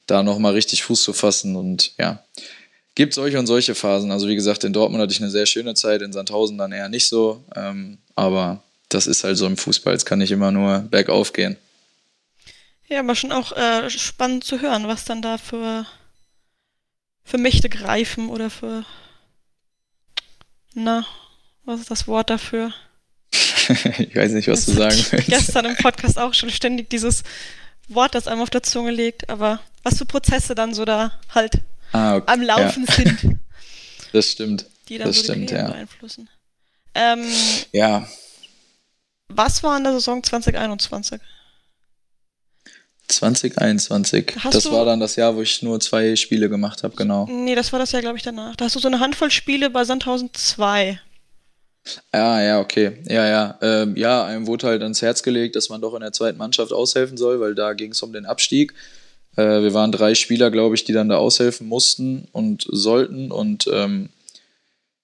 da nochmal richtig Fuß zu fassen und ja. Gibt solche und solche Phasen. Also wie gesagt, in Dortmund hatte ich eine sehr schöne Zeit, in Sandhausen dann eher nicht so. Ähm, aber das ist halt so im Fußball. Es kann nicht immer nur bergauf gehen. Ja, aber schon auch äh, spannend zu hören, was dann da für, für Mächte greifen oder für. Na, was ist das Wort dafür? ich weiß nicht, was das du sagen willst. Gestern im Podcast auch schon ständig dieses Wort, das einem auf der Zunge liegt, aber was für Prozesse dann so da halt ah, okay. am Laufen ja. sind. Das stimmt. Die dann das so stimmt, ja. beeinflussen. Ähm, ja. Was war in der Saison 2021? 2021. Hast das war dann das Jahr, wo ich nur zwei Spiele gemacht habe, genau. Nee, das war das Jahr, glaube ich, danach. Da hast du so eine Handvoll Spiele bei Sandhausen 2. Ja, ja, okay. Ja, ja. Ähm, ja, einem wurde halt ans Herz gelegt, dass man doch in der zweiten Mannschaft aushelfen soll, weil da ging es um den Abstieg. Äh, wir waren drei Spieler, glaube ich, die dann da aushelfen mussten und sollten. Und ähm,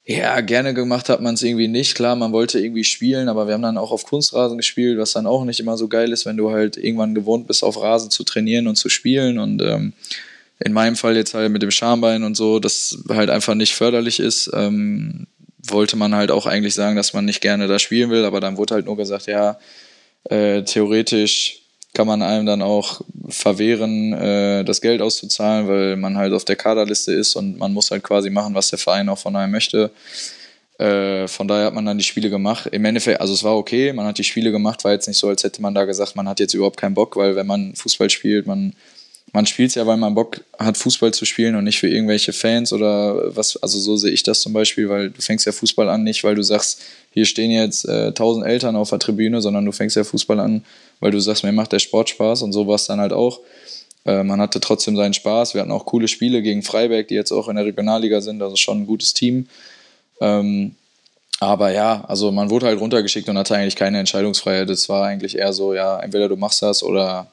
ja, gerne gemacht hat man es irgendwie nicht. Klar, man wollte irgendwie spielen, aber wir haben dann auch auf Kunstrasen gespielt, was dann auch nicht immer so geil ist, wenn du halt irgendwann gewohnt bist, auf Rasen zu trainieren und zu spielen. Und ähm, in meinem Fall jetzt halt mit dem Schambein und so, das halt einfach nicht förderlich ist, ähm, wollte man halt auch eigentlich sagen, dass man nicht gerne da spielen will, aber dann wurde halt nur gesagt, ja, äh, theoretisch kann man einem dann auch verwehren, äh, das Geld auszuzahlen, weil man halt auf der Kaderliste ist und man muss halt quasi machen, was der Verein auch von einem möchte. Äh, von daher hat man dann die Spiele gemacht. Im Endeffekt, also es war okay, man hat die Spiele gemacht, war jetzt nicht so, als hätte man da gesagt, man hat jetzt überhaupt keinen Bock, weil wenn man Fußball spielt, man man spielt ja, weil man Bock hat, Fußball zu spielen und nicht für irgendwelche Fans oder was. Also so sehe ich das zum Beispiel, weil du fängst ja Fußball an, nicht weil du sagst, hier stehen jetzt äh, tausend äh, Eltern auf der Tribüne, sondern du fängst ja Fußball an, weil du sagst, mir macht der Sport Spaß und so war es dann halt auch. Äh, man hatte trotzdem seinen Spaß. Wir hatten auch coole Spiele gegen Freiberg, die jetzt auch in der Regionalliga sind, also schon ein gutes Team. Ähm, aber ja, also man wurde halt runtergeschickt und hatte eigentlich keine Entscheidungsfreiheit. Es war eigentlich eher so, ja, entweder du machst das oder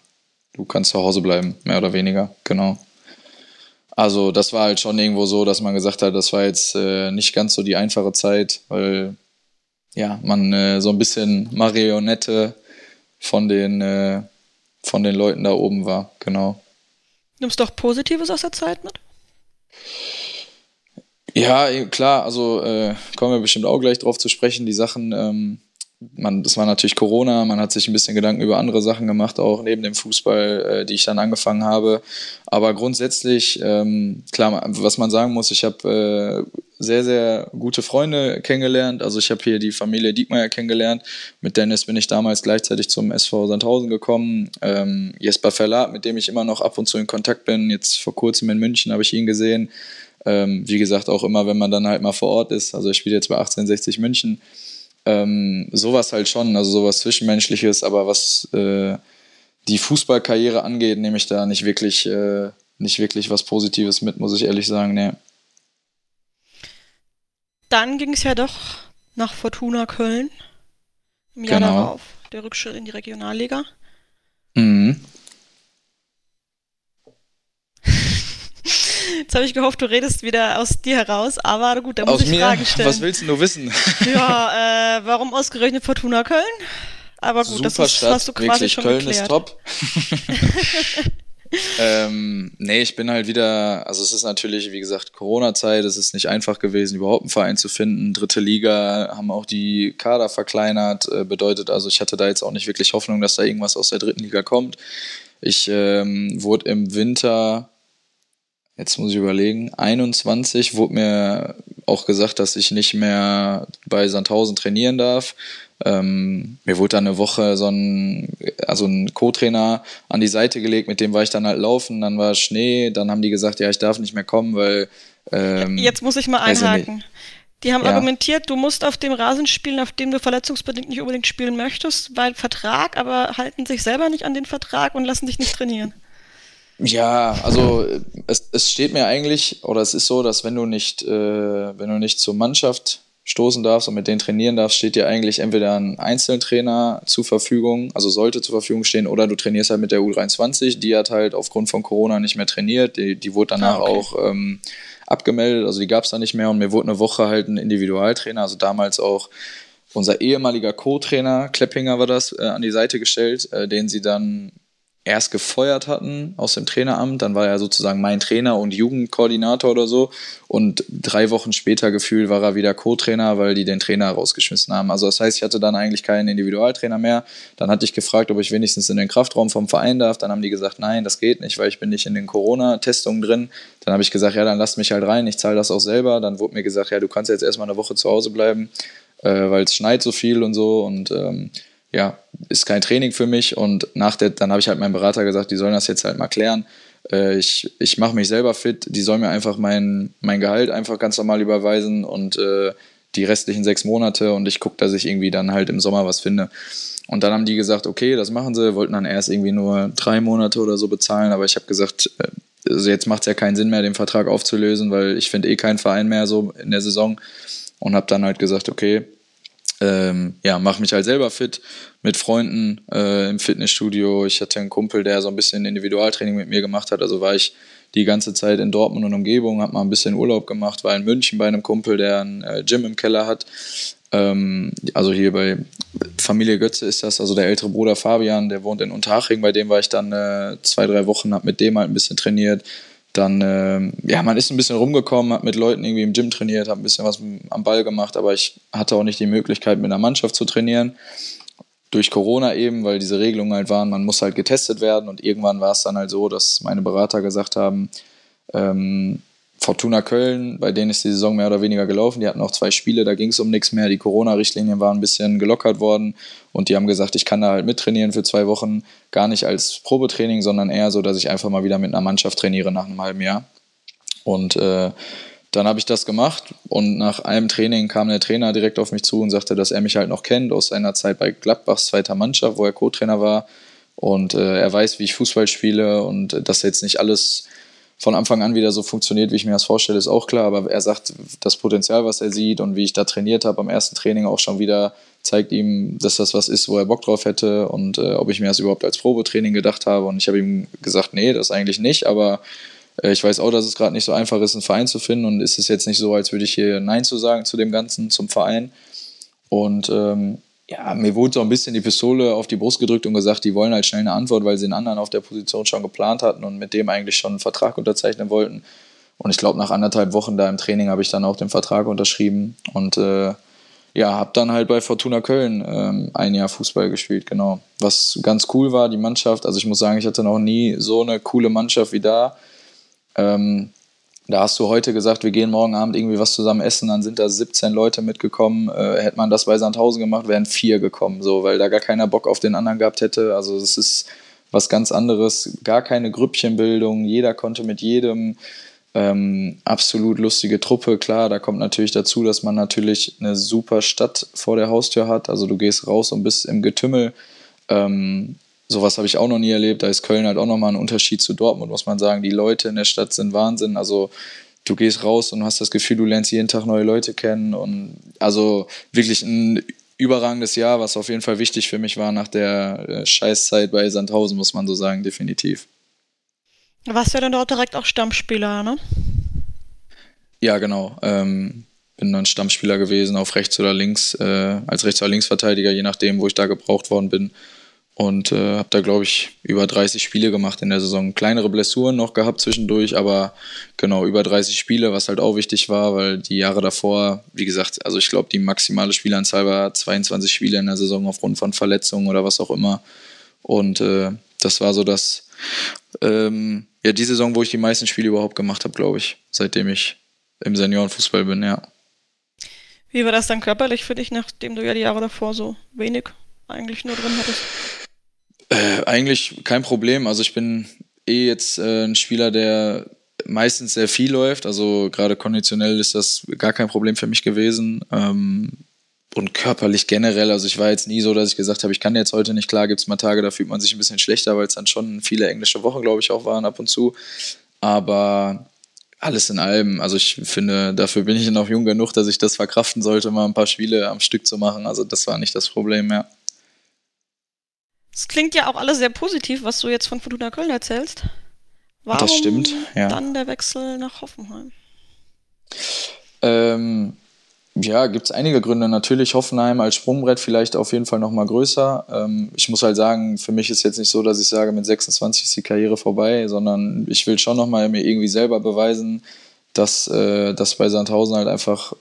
du kannst zu Hause bleiben, mehr oder weniger, genau. Also das war halt schon irgendwo so, dass man gesagt hat, das war jetzt äh, nicht ganz so die einfache Zeit, weil ja, man äh, so ein bisschen Marionette von den, äh, von den Leuten da oben war, genau. Nimmst du auch Positives aus der Zeit mit? Ja, klar, also äh, kommen wir bestimmt auch gleich drauf zu sprechen. Die Sachen, ähm, man, das war natürlich Corona, man hat sich ein bisschen Gedanken über andere Sachen gemacht, auch neben dem Fußball, äh, die ich dann angefangen habe. Aber grundsätzlich, ähm, klar, was man sagen muss, ich habe äh, sehr, sehr gute Freunde kennengelernt. Also ich habe hier die Familie Diekmeyer kennengelernt. Mit Dennis bin ich damals gleichzeitig zum SV Sandhausen gekommen. Ähm, Jesper Verlat, mit dem ich immer noch ab und zu in Kontakt bin. Jetzt vor kurzem in München habe ich ihn gesehen. Ähm, wie gesagt, auch immer, wenn man dann halt mal vor Ort ist. Also ich spiele jetzt bei 1860 München. Ähm, sowas halt schon, also sowas Zwischenmenschliches, aber was äh, die Fußballkarriere angeht, nehme ich da nicht wirklich, äh, nicht wirklich was Positives mit, muss ich ehrlich sagen. Nee. Dann ging es ja doch nach Fortuna Köln. Im Jahr Genau. darauf, der Rückschritt in die Regionalliga. Mhm. Jetzt habe ich gehofft, du redest wieder aus dir heraus, aber gut, da muss Aus ich mir, Fragen stellen. was willst du wissen? Ja, äh, warum ausgerechnet Fortuna Köln? Aber gut, das Super ist, Stadt, hast du quasi wirklich. schon Köln geklärt. ist top. ähm, nee, ich bin halt wieder, also es ist natürlich, wie gesagt, Corona-Zeit, es ist nicht einfach gewesen, überhaupt einen Verein zu finden. Dritte Liga haben auch die Kader verkleinert, äh, bedeutet also, ich hatte da jetzt auch nicht wirklich Hoffnung, dass da irgendwas aus der dritten Liga kommt. Ich ähm, wurde im Winter, jetzt muss ich überlegen, 21 wurde mir auch gesagt, dass ich nicht mehr bei Sandhausen trainieren darf. Ähm, mir wurde dann eine Woche so ein, also ein Co-Trainer an die Seite gelegt, mit dem war ich dann halt laufen, dann war Schnee, dann haben die gesagt, ja, ich darf nicht mehr kommen, weil ähm, Jetzt muss ich mal einhaken. Die haben Ja. argumentiert, du musst auf dem Rasen spielen, auf dem du verletzungsbedingt nicht unbedingt spielen möchtest, weil Vertrag, aber halten sich selber nicht an den Vertrag und lassen dich nicht trainieren. Ja, also es, es steht mir eigentlich, oder es ist so, dass wenn du nicht, äh, wenn du nicht zur Mannschaft stoßen darfst und mit denen trainieren darfst, steht dir eigentlich entweder ein Einzeltrainer zur Verfügung, also sollte zur Verfügung stehen, oder du trainierst halt mit der U23, die hat halt aufgrund von Corona nicht mehr trainiert, die, die wurde danach Ah, okay. auch ähm, abgemeldet, also die gab es da nicht mehr und mir wurde eine Woche halt ein Individualtrainer, also damals auch unser ehemaliger Co-Trainer, Kleppinger war das, äh, an die Seite gestellt, äh, den sie dann erst gefeuert hatten aus dem Traineramt. Dann war er sozusagen mein Trainer und Jugendkoordinator oder so. Und drei Wochen später gefühlt war er wieder Co-Trainer, weil die den Trainer rausgeschmissen haben. Also das heißt, ich hatte dann eigentlich keinen Individualtrainer mehr. Dann hatte ich gefragt, ob ich wenigstens in den Kraftraum vom Verein darf. Dann haben die gesagt, nein, das geht nicht, weil ich bin nicht in den Corona-Testungen drin. Dann habe ich gesagt, ja, dann lasst mich halt rein, ich zahle das auch selber. Dann wurde mir gesagt, ja, du kannst jetzt erstmal eine Woche zu Hause bleiben, äh, weil es schneit so viel und so. Und ähm, ja, ist kein Training für mich. Und nach der, dann habe ich halt meinem Berater gesagt, die sollen das jetzt halt mal klären. Äh, ich ich mache mich selber fit, die sollen mir einfach mein, mein Gehalt einfach ganz normal überweisen und äh, die restlichen sechs Monate und ich gucke, dass ich irgendwie dann halt im Sommer was finde. Und dann haben die gesagt, okay, das machen sie, wollten dann erst irgendwie nur drei Monate oder so bezahlen, aber ich habe gesagt, äh, also jetzt macht es ja keinen Sinn mehr, den Vertrag aufzulösen, weil ich finde eh keinen Verein mehr so in der Saison und habe dann halt gesagt, okay, ähm, ja, mache mich halt selber fit mit Freunden äh, im Fitnessstudio. Ich hatte einen Kumpel, der so ein bisschen Individualtraining mit mir gemacht hat. Also war ich die ganze Zeit in Dortmund und Umgebung, habe mal ein bisschen Urlaub gemacht, war in München bei einem Kumpel, der ein äh, Gym im Keller hat. Ähm, also hier bei Familie Götze ist das, also der ältere Bruder Fabian, der wohnt in Unterhaching, bei dem war ich dann äh, zwei, drei Wochen, habe mit dem halt ein bisschen trainiert. Dann, ähm, ja, man ist ein bisschen rumgekommen, hat mit Leuten irgendwie im Gym trainiert, hat ein bisschen was am Ball gemacht, aber ich hatte auch nicht die Möglichkeit, mit einer Mannschaft zu trainieren. Durch Corona eben, weil diese Regelungen halt waren, man muss halt getestet werden und irgendwann war es dann halt so, dass meine Berater gesagt haben, ähm, Fortuna Köln, bei denen ist die Saison mehr oder weniger gelaufen. Die hatten auch zwei Spiele, da ging es um nichts mehr. Die Corona-Richtlinien waren ein bisschen gelockert worden und die haben gesagt, ich kann da halt mittrainieren für zwei Wochen. Gar nicht als Probetraining, sondern eher so, dass ich einfach mal wieder mit einer Mannschaft trainiere nach einem halben Jahr. Und äh, dann habe ich das gemacht und nach einem Training kam der Trainer direkt auf mich zu und sagte, dass er mich halt noch kennt aus seiner Zeit bei Gladbachs zweiter Mannschaft, wo er Co-Trainer war. Und äh, er weiß, wie ich Fußball spiele und äh, dass jetzt nicht alles von Anfang an wieder so funktioniert, wie ich mir das vorstelle, ist auch klar. Aber er sagt, das Potenzial, was er sieht und wie ich da trainiert habe am ersten Training auch schon wieder, zeigt ihm, dass das was ist, wo er Bock drauf hätte und äh, ob ich mir das überhaupt als Probetraining gedacht habe. Und ich habe ihm gesagt, nee, das eigentlich nicht, aber äh, ich weiß auch, dass es gerade nicht so einfach ist, einen Verein zu finden und ist es jetzt nicht so, als würde ich hier Nein zu sagen zu dem Ganzen, zum Verein. Und ähm, ja, mir wurde so ein bisschen die Pistole auf die Brust gedrückt und gesagt, die wollen halt schnell eine Antwort, weil sie einen anderen auf der Position schon geplant hatten und mit dem eigentlich schon einen Vertrag unterzeichnen wollten. Und ich glaube, nach anderthalb Wochen da im Training habe ich dann auch den Vertrag unterschrieben. Und äh, ja, habe dann halt bei Fortuna Köln ähm, ein Jahr Fußball gespielt, genau. Was ganz cool war, die Mannschaft. Also ich muss sagen, ich hatte noch nie so eine coole Mannschaft wie da. Ähm, da hast du heute gesagt, wir gehen morgen Abend irgendwie was zusammen essen, dann sind da 17 Leute mitgekommen. Äh, hätte man das bei Sandhausen gemacht, wären vier gekommen, so, weil da gar keiner Bock auf den anderen gehabt hätte. Also es ist was ganz anderes, gar keine Grüppchenbildung, jeder konnte mit jedem. Ähm, absolut lustige Truppe, klar, da kommt natürlich dazu, dass man natürlich eine super Stadt vor der Haustür hat. Also du gehst raus und bist im Getümmel. Ähm, sowas habe ich auch noch nie erlebt. Da ist Köln halt auch nochmal ein Unterschied zu Dortmund, muss man sagen. Die Leute in der Stadt sind Wahnsinn. Also du gehst raus und hast das Gefühl, du lernst jeden Tag neue Leute kennen. Und also wirklich ein überragendes Jahr, was auf jeden Fall wichtig für mich war nach der äh, Scheißzeit bei Sandhausen, muss man so sagen, definitiv. Warst du ja dann dort direkt auch Stammspieler, ne? Ja, genau. Ähm, bin dann Stammspieler gewesen auf rechts oder links, äh, als Rechts- oder Linksverteidiger, je nachdem, wo ich da gebraucht worden bin. Und äh, habe da, glaube ich, über 30 Spiele gemacht in der Saison. Kleinere Blessuren noch gehabt zwischendurch, aber genau, über 30 Spiele, was halt auch wichtig war, weil die Jahre davor, wie gesagt, also ich glaube, die maximale Spielanzahl war 22 Spiele in der Saison aufgrund von Verletzungen oder was auch immer. Und äh, das war so das ähm, ja, die Saison, wo ich die meisten Spiele überhaupt gemacht habe, glaube ich, seitdem ich im Seniorenfußball bin, ja. Wie war das dann körperlich für dich, nachdem du ja die Jahre davor so wenig eigentlich nur drin hattest? Äh, eigentlich kein Problem. Also ich bin eh jetzt äh, ein Spieler, der meistens sehr viel läuft. Also gerade konditionell ist das gar kein Problem für mich gewesen. Ähm, und körperlich generell, also ich war jetzt nie so, dass ich gesagt habe, ich kann jetzt heute nicht, klar gibt es mal Tage, da fühlt man sich ein bisschen schlechter, weil es dann schon viele englische Wochen, glaube ich, auch waren ab und zu. Aber alles in allem, also ich finde, dafür bin ich noch jung genug, dass ich das verkraften sollte, mal ein paar Spiele am Stück zu machen. Also das war nicht das Problem, ja. Es klingt ja auch alles sehr positiv, was du jetzt von Fortuna Köln erzählst. Warum das stimmt, ja. dann der Wechsel nach Hoffenheim? Ähm, ja, gibt es einige Gründe. Natürlich Hoffenheim als Sprungbrett vielleicht auf jeden Fall nochmal größer. Ähm, ich muss halt sagen, für mich ist jetzt nicht so, dass ich sage, mit 26 ist die Karriere vorbei, sondern ich will schon nochmal mir irgendwie selber beweisen, dass äh, das bei Sandhausen halt einfach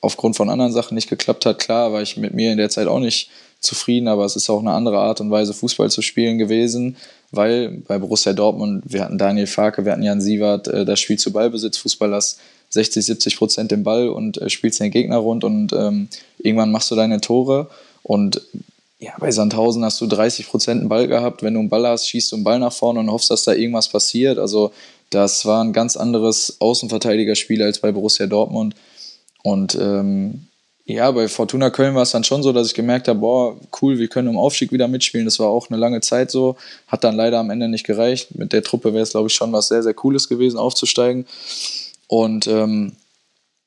aufgrund von anderen Sachen nicht geklappt hat. Klar war ich mit mir in der Zeit auch nicht zufrieden, aber es ist auch eine andere Art und Weise, Fußball zu spielen gewesen, weil bei Borussia Dortmund, wir hatten Daniel Farke, wir hatten Jan Sievert, äh, das Spiel zu Ballbesitz, Fußball, das 60, 70 Prozent den Ball und äh, spielst den Gegner rund und ähm, irgendwann machst du deine Tore. Und ja, bei Sandhausen hast du 30 Prozent einen Ball gehabt. Wenn du einen Ball hast, schießt du einen Ball nach vorne und hoffst, dass da irgendwas passiert. Also das war ein ganz anderes Außenverteidigerspiel als bei Borussia Dortmund. Und ähm, ja, bei Fortuna Köln war es dann schon so, dass ich gemerkt habe, boah, cool, wir können im Aufstieg wieder mitspielen. Das war auch eine lange Zeit so. Hat dann leider am Ende nicht gereicht. Mit der Truppe wäre es, glaube ich, schon was sehr, sehr Cooles gewesen, aufzusteigen. Und ähm,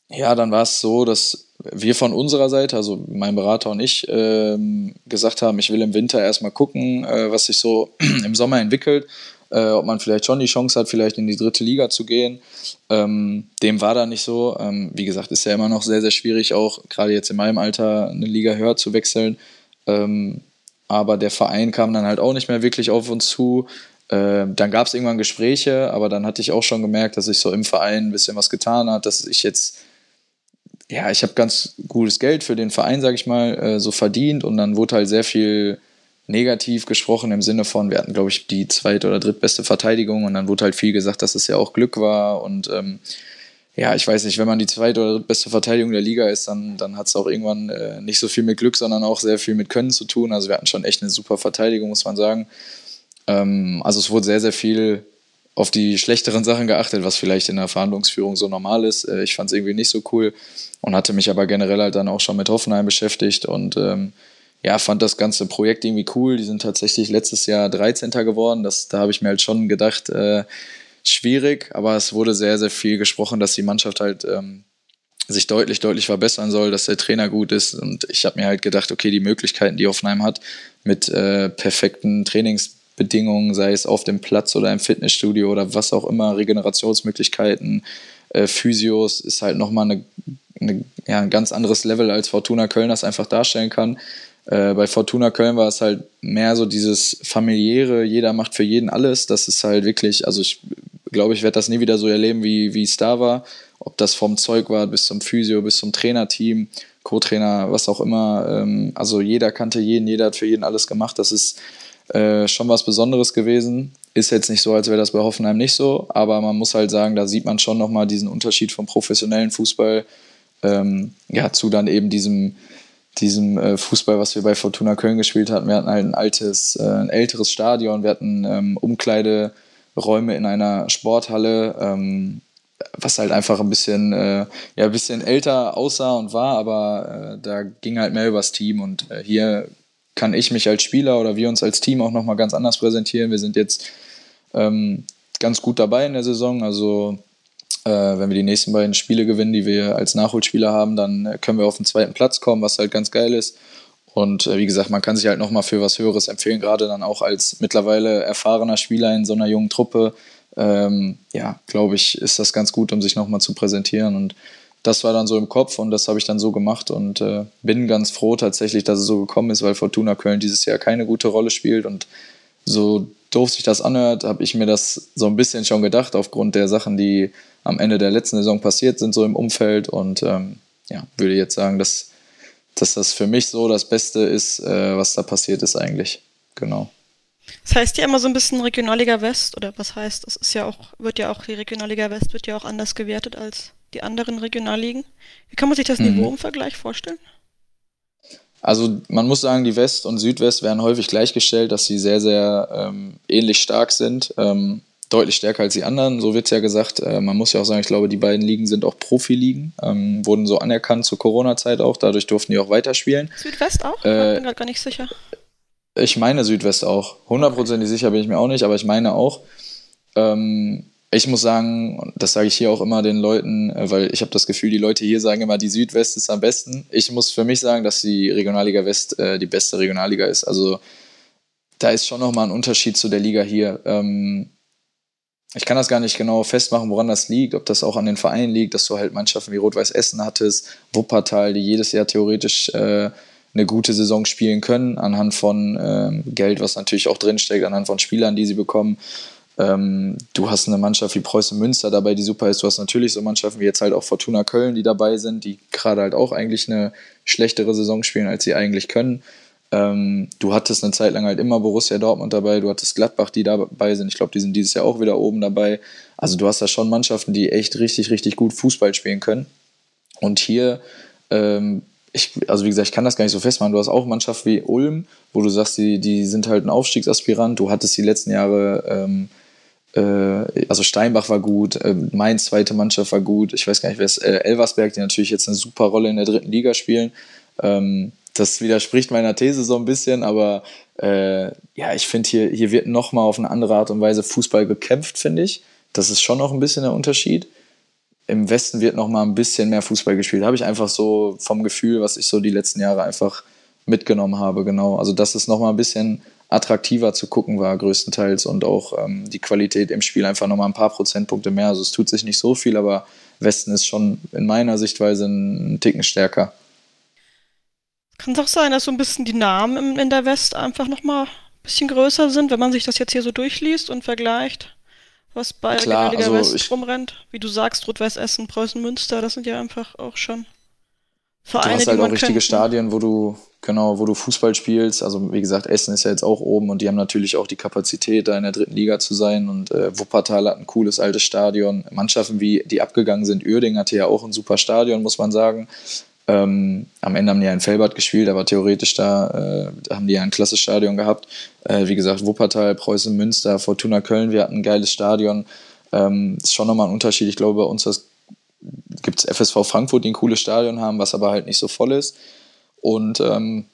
ja, dann war es so, dass wir von unserer Seite, also mein Berater und ich, ähm, gesagt haben, ich will im Winter erstmal gucken, äh, was sich so im Sommer entwickelt, äh, ob man vielleicht schon die Chance hat, vielleicht in die dritte Liga zu gehen. Ähm, dem war da nicht so. Ähm, wie gesagt, ist ja immer noch sehr, sehr schwierig, auch gerade jetzt in meinem Alter eine Liga höher zu wechseln. Ähm, aber der Verein kam dann halt auch nicht mehr wirklich auf uns zu. Äh, dann gab es irgendwann Gespräche, aber dann hatte ich auch schon gemerkt, dass sich so im Verein ein bisschen was getan hat, dass ich jetzt, ja, ich habe ganz gutes Geld für den Verein, sage ich mal, äh, so verdient und dann wurde halt sehr viel negativ gesprochen im Sinne von, wir hatten, glaube ich, die zweite oder drittbeste Verteidigung und dann wurde halt viel gesagt, dass es ja auch Glück war und ähm, ja, ich weiß nicht, wenn man die zweite oder drittbeste Verteidigung der Liga ist, dann, dann hat es auch irgendwann äh, nicht so viel mit Glück, sondern auch sehr viel mit Können zu tun. Also wir hatten schon echt eine super Verteidigung, muss man sagen. Ähm, also es wurde sehr, sehr viel auf die schlechteren Sachen geachtet, was vielleicht in der Verhandlungsführung so normal ist. Äh, ich fand es irgendwie nicht so cool und hatte mich aber generell halt dann auch schon mit Hoffenheim beschäftigt und ähm, ja, fand das ganze Projekt irgendwie cool. Die sind tatsächlich letztes Jahr 13. geworden. Das, da habe ich mir halt schon gedacht, äh, schwierig, aber es wurde sehr, sehr viel gesprochen, dass die Mannschaft halt ähm, sich deutlich, deutlich verbessern soll, dass der Trainer gut ist. Und ich habe mir halt gedacht, okay, die Möglichkeiten, die Hoffenheim hat, mit äh, perfekten Trainings Bedingungen, sei es auf dem Platz oder im Fitnessstudio oder was auch immer, Regenerationsmöglichkeiten, äh, Physios, ist halt nochmal eine, eine, ja, ein ganz anderes Level, als Fortuna Köln das einfach darstellen kann. Äh, bei Fortuna Köln war es halt mehr so dieses familiäre, jeder macht für jeden alles. Das ist halt wirklich, also ich glaube, ich werde das nie wieder so erleben, wie, es da war. Ob das vom Zeug war bis zum Physio, bis zum Trainerteam. Co-Trainer, was auch immer. Ähm, also jeder kannte jeden, jeder hat für jeden alles gemacht. Das ist äh, schon was Besonderes gewesen. Ist jetzt nicht so, als wäre das bei Hoffenheim nicht so, aber man muss halt sagen, da sieht man schon nochmal diesen Unterschied vom professionellen Fußball ähm, ja, zu dann eben diesem, diesem äh, Fußball, was wir bei Fortuna Köln gespielt hatten. Wir hatten halt ein altes, äh, ein älteres Stadion, wir hatten ähm, Umkleideräume in einer Sporthalle, ähm, was halt einfach ein bisschen, äh, ja, ein bisschen älter aussah und war, aber äh, da ging halt mehr übers Team und äh, hier kann ich mich als Spieler oder wir uns als Team auch nochmal ganz anders präsentieren. Wir sind jetzt ähm, ganz gut dabei in der Saison. Also äh, wenn wir die nächsten beiden Spiele gewinnen, die wir als Nachholspieler haben, dann können wir auf den zweiten Platz kommen, was halt ganz geil ist. Und äh, wie gesagt, man kann sich halt nochmal für was Höheres empfehlen, gerade dann auch als mittlerweile erfahrener Spieler in so einer jungen Truppe. Ähm, ja, glaube ich, ist das ganz gut, um sich nochmal zu präsentieren. Und das war dann so im Kopf und das habe ich dann so gemacht und äh, bin ganz froh tatsächlich, dass es so gekommen ist, weil Fortuna Köln dieses Jahr keine gute Rolle spielt und so doof sich das anhört, habe ich mir das so ein bisschen schon gedacht aufgrund der Sachen, die am Ende der letzten Saison passiert sind, so im Umfeld und ähm, ja, würde jetzt sagen, dass, dass das für mich so das Beste ist, äh, was da passiert ist eigentlich. Genau. Das heißt ja immer so ein bisschen Regionalliga West oder was heißt, das ist ja auch, wird ja auch, die Regionalliga West wird ja auch anders gewertet als die anderen Regionalligen. Wie kann man sich das mhm. Niveau im Vergleich vorstellen? Also man muss sagen, die West und Südwest werden häufig gleichgestellt, dass sie sehr, sehr ähm, ähnlich stark sind. Ähm, deutlich stärker als die anderen, so wird es ja gesagt. Äh, man muss ja auch sagen, ich glaube, die beiden Ligen sind auch Profiligen, ähm, wurden so anerkannt zur Corona-Zeit auch, dadurch durften die auch weiterspielen. Südwest auch? Äh, ich bin gerade gar nicht sicher. Ich meine Südwest auch. Hundertprozentig sicher bin ich mir auch nicht, aber ich meine auch. Ähm, ich muss sagen, das sage ich hier auch immer den Leuten, äh, weil ich habe das Gefühl, die Leute hier sagen immer, die Südwest ist am besten. Ich muss für mich sagen, dass die Regionalliga West äh, die beste Regionalliga ist. Also da ist schon nochmal ein Unterschied zu der Liga hier. Ähm, ich kann das gar nicht genau festmachen, woran das liegt, ob das auch an den Vereinen liegt, dass du halt Mannschaften wie Rot-Weiß Essen hattest, Wuppertal, die jedes Jahr theoretisch äh, eine gute Saison spielen können, anhand von ähm, Geld, was natürlich auch drinsteckt, anhand von Spielern, die sie bekommen. Ähm, du hast eine Mannschaft wie Preußen Münster dabei, die super ist. Du hast natürlich so Mannschaften wie jetzt halt auch Fortuna Köln, die dabei sind, die gerade halt auch eigentlich eine schlechtere Saison spielen, als sie eigentlich können. Ähm, du hattest eine Zeit lang halt immer Borussia Dortmund dabei, du hattest Gladbach, die dabei sind. Ich glaube, die sind dieses Jahr auch wieder oben dabei. Also du hast da schon Mannschaften, die echt richtig, richtig gut Fußball spielen können. Und hier ähm, ich, also wie gesagt, ich kann das gar nicht so festmachen. Du hast auch Mannschaften wie Ulm, wo du sagst, die, die sind halt ein Aufstiegsaspirant. Du hattest die letzten Jahre, ähm, äh, also Steinbach war gut, äh, Mainz zweite Mannschaft war gut. Ich weiß gar nicht, wer es, äh, Elversberg, die natürlich jetzt eine super Rolle in der dritten Liga spielen. Ähm, das widerspricht meiner These so ein bisschen, aber äh, ja, ich finde, hier, hier wird nochmal auf eine andere Art und Weise Fußball gekämpft, finde ich. Das ist schon noch ein bisschen der Unterschied im Westen wird noch mal ein bisschen mehr Fußball gespielt. Habe ich einfach so vom Gefühl, was ich so die letzten Jahre einfach mitgenommen habe, genau. Also dass es noch mal ein bisschen attraktiver zu gucken war größtenteils und auch ähm, die Qualität im Spiel einfach noch mal ein paar Prozentpunkte mehr. Also es tut sich nicht so viel, aber Westen ist schon in meiner Sichtweise ein Ticken stärker. Kann es auch sein, dass so ein bisschen die Namen in der West einfach noch mal ein bisschen größer sind, wenn man sich das jetzt hier so durchliest und vergleicht? was bei Klar, Regionalliga also West rumrennt. Wie du sagst, Rot-Weiß Essen, Preußen Münster, das sind ja einfach auch schon Vereine, du hast halt auch richtige kennt. Stadien, wo du, genau, wo du Fußball spielst. Also wie gesagt, Essen ist ja jetzt auch oben und die haben natürlich auch die Kapazität, da in der dritten Liga zu sein. Und äh, Wuppertal hat ein cooles altes Stadion. Mannschaften wie die abgegangen sind, Uerding hatte ja auch ein super Stadion, muss man sagen. Ähm, am Ende haben die ja in Felbert gespielt, aber theoretisch da äh, haben die ja ein klasse Stadion gehabt. Äh, wie gesagt, Wuppertal, Preußen, Münster, Fortuna Köln, wir hatten ein geiles Stadion. Ähm, ist schon nochmal ein Unterschied. Ich glaube, bei uns gibt es FSV Frankfurt, die ein cooles Stadion haben, was aber halt nicht so voll ist. Und ähm,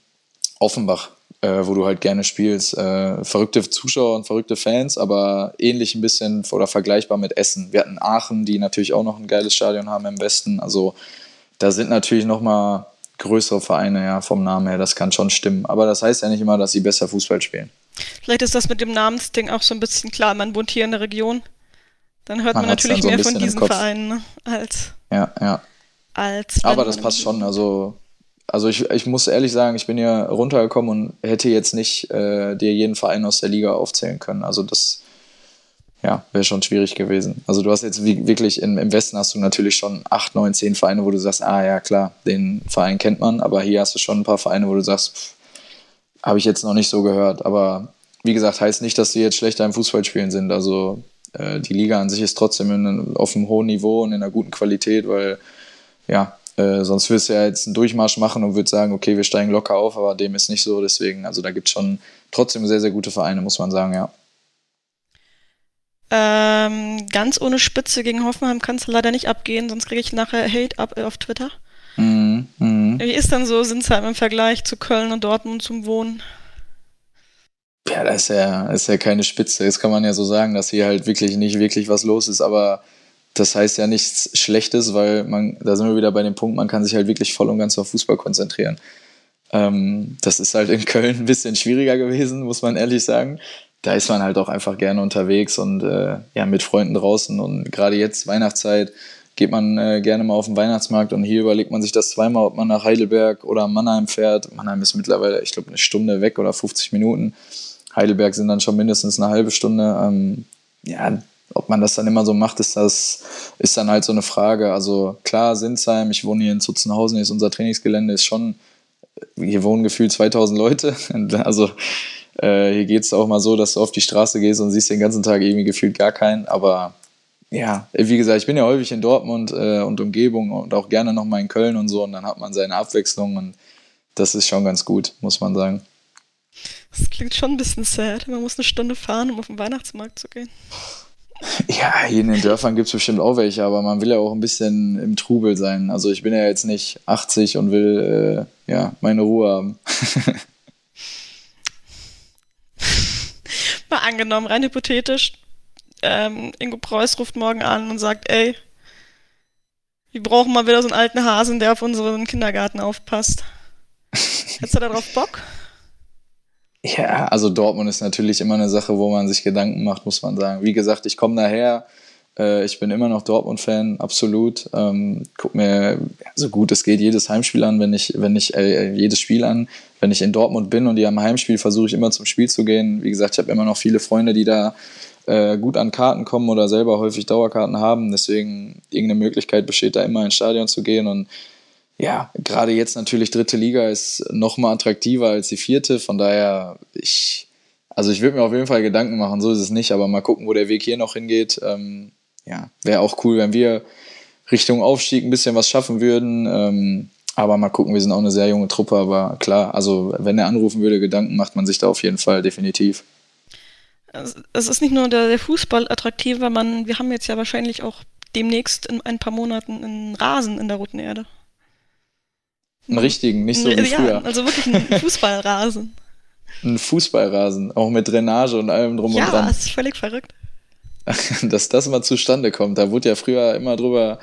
Offenbach, äh, wo du halt gerne spielst. Äh, verrückte Zuschauer und verrückte Fans, aber ähnlich ein bisschen oder vergleichbar mit Essen. Wir hatten Aachen, die natürlich auch noch ein geiles Stadion haben im Westen. Also da sind natürlich noch mal größere Vereine ja vom Namen her, das kann schon stimmen. Aber das heißt ja nicht immer, dass sie besser Fußball spielen. Vielleicht ist das mit dem Namensding auch so ein bisschen klar. Man wohnt hier in der Region. Dann hört man, man natürlich so mehr von diesen Vereinen ne? als. Ja, ja. Als Aber das passt schon. Also, also ich, ich muss ehrlich sagen, ich bin hier runtergekommen und hätte jetzt nicht äh, dir jeden Verein aus der Liga aufzählen können. Also das ja, wäre schon schwierig gewesen. Also du hast jetzt wie, wirklich im, im Westen hast du natürlich schon acht, neun, zehn Vereine, wo du sagst, ah ja klar, den Verein kennt man, aber hier hast du schon ein paar Vereine, wo du sagst, habe ich jetzt noch nicht so gehört. Aber wie gesagt, heißt nicht, dass die jetzt schlechter im Fußballspielen sind. Also äh, die Liga an sich ist trotzdem in, auf einem hohen Niveau und in einer guten Qualität, weil ja, äh, sonst wirst du ja jetzt einen Durchmarsch machen und würdest sagen, okay, wir steigen locker auf, aber dem ist nicht so. Deswegen, also da gibt es schon trotzdem sehr, sehr gute Vereine, muss man sagen, ja. Ähm, ganz ohne Spitze gegen Hoffenheim kannst du leider nicht abgehen, sonst kriege ich nachher Hate ab auf Twitter. Mhm, mh. Wie ist denn so Sinsheim im Vergleich zu Köln und Dortmund zum Wohnen? Ja, das ist ja, ist ja keine Spitze. Das kann man ja so sagen, dass hier halt wirklich nicht wirklich was los ist, aber das heißt ja nichts Schlechtes, weil man, da sind wir wieder bei dem Punkt, man kann sich halt wirklich voll und ganz auf Fußball konzentrieren. Ähm, das ist halt in Köln ein bisschen schwieriger gewesen, muss man ehrlich sagen da ist man halt auch einfach gerne unterwegs und äh, ja, mit Freunden draußen. Und gerade jetzt, Weihnachtszeit, geht man äh, gerne mal auf den Weihnachtsmarkt und hier überlegt man sich das zweimal, ob man nach Heidelberg oder Mannheim fährt. Mannheim ist mittlerweile, ich glaube, eine Stunde weg oder 50 Minuten. Heidelberg sind dann schon mindestens eine halbe Stunde. Ähm, ja, ob man das dann immer so macht, ist das ist dann halt so eine Frage. Also klar, Sinsheim, ich wohne hier in Zutzenhausen, hier ist unser Trainingsgelände, ist schon, hier wohnen gefühlt 2000 Leute. Also äh, hier geht es auch mal so, dass du auf die Straße gehst und siehst den ganzen Tag irgendwie gefühlt gar keinen. Aber ja, wie gesagt, ich bin ja häufig in Dortmund äh, und Umgebung und auch gerne nochmal in Köln und so. Und dann hat man seine Abwechslung und das ist schon ganz gut, muss man sagen. Das klingt schon ein bisschen sad. Man muss eine Stunde fahren, um auf den Weihnachtsmarkt zu gehen. Ja, hier in den Dörfern gibt es bestimmt auch welche, aber man will ja auch ein bisschen im Trubel sein. Also ich bin ja jetzt nicht 80 und will äh, ja meine Ruhe haben. Mal angenommen, rein hypothetisch, ähm, Ingo Preuß ruft morgen an und sagt, ey, wir brauchen mal wieder so einen alten Hasen, der auf unseren Kindergarten aufpasst. Hättest du darauf Bock? Ja, also Dortmund ist natürlich immer eine Sache, wo man sich Gedanken macht, muss man sagen. Wie gesagt, ich komme daher, äh, ich bin immer noch Dortmund-Fan, absolut. Ähm, guck mir so gut es geht jedes Heimspiel an, wenn ich, wenn ich äh, jedes Spiel an. Wenn ich in Dortmund bin und die am Heimspiel, versuche ich immer zum Spiel zu gehen. Wie gesagt, ich habe immer noch viele Freunde, die da äh, gut an Karten kommen oder selber häufig Dauerkarten haben. Deswegen irgendeine Möglichkeit besteht da immer ins Stadion zu gehen und ja, gerade jetzt natürlich dritte Liga ist noch mal attraktiver als die vierte. Von daher, ich, also ich würde mir auf jeden Fall Gedanken machen, so ist es nicht, aber mal gucken, wo der Weg hier noch hingeht. Ähm, ja, wäre auch cool, wenn wir Richtung Aufstieg ein bisschen was schaffen würden. Ähm, aber mal gucken, wir sind auch eine sehr junge Truppe, aber klar, also wenn er anrufen würde, Gedanken macht man sich da auf jeden Fall definitiv. Es ist nicht nur der, der Fußball attraktiv, weil man, wir haben jetzt ja wahrscheinlich auch demnächst in ein paar Monaten einen Rasen in der Roten Erde. Einen richtigen, nicht so wie ja, früher. Also wirklich einen Fußballrasen. Ein Fußballrasen, auch mit Drainage und allem drum ja, und dran. Ja, das ist völlig verrückt. dass das mal zustande kommt. Da wurde ja früher immer drüber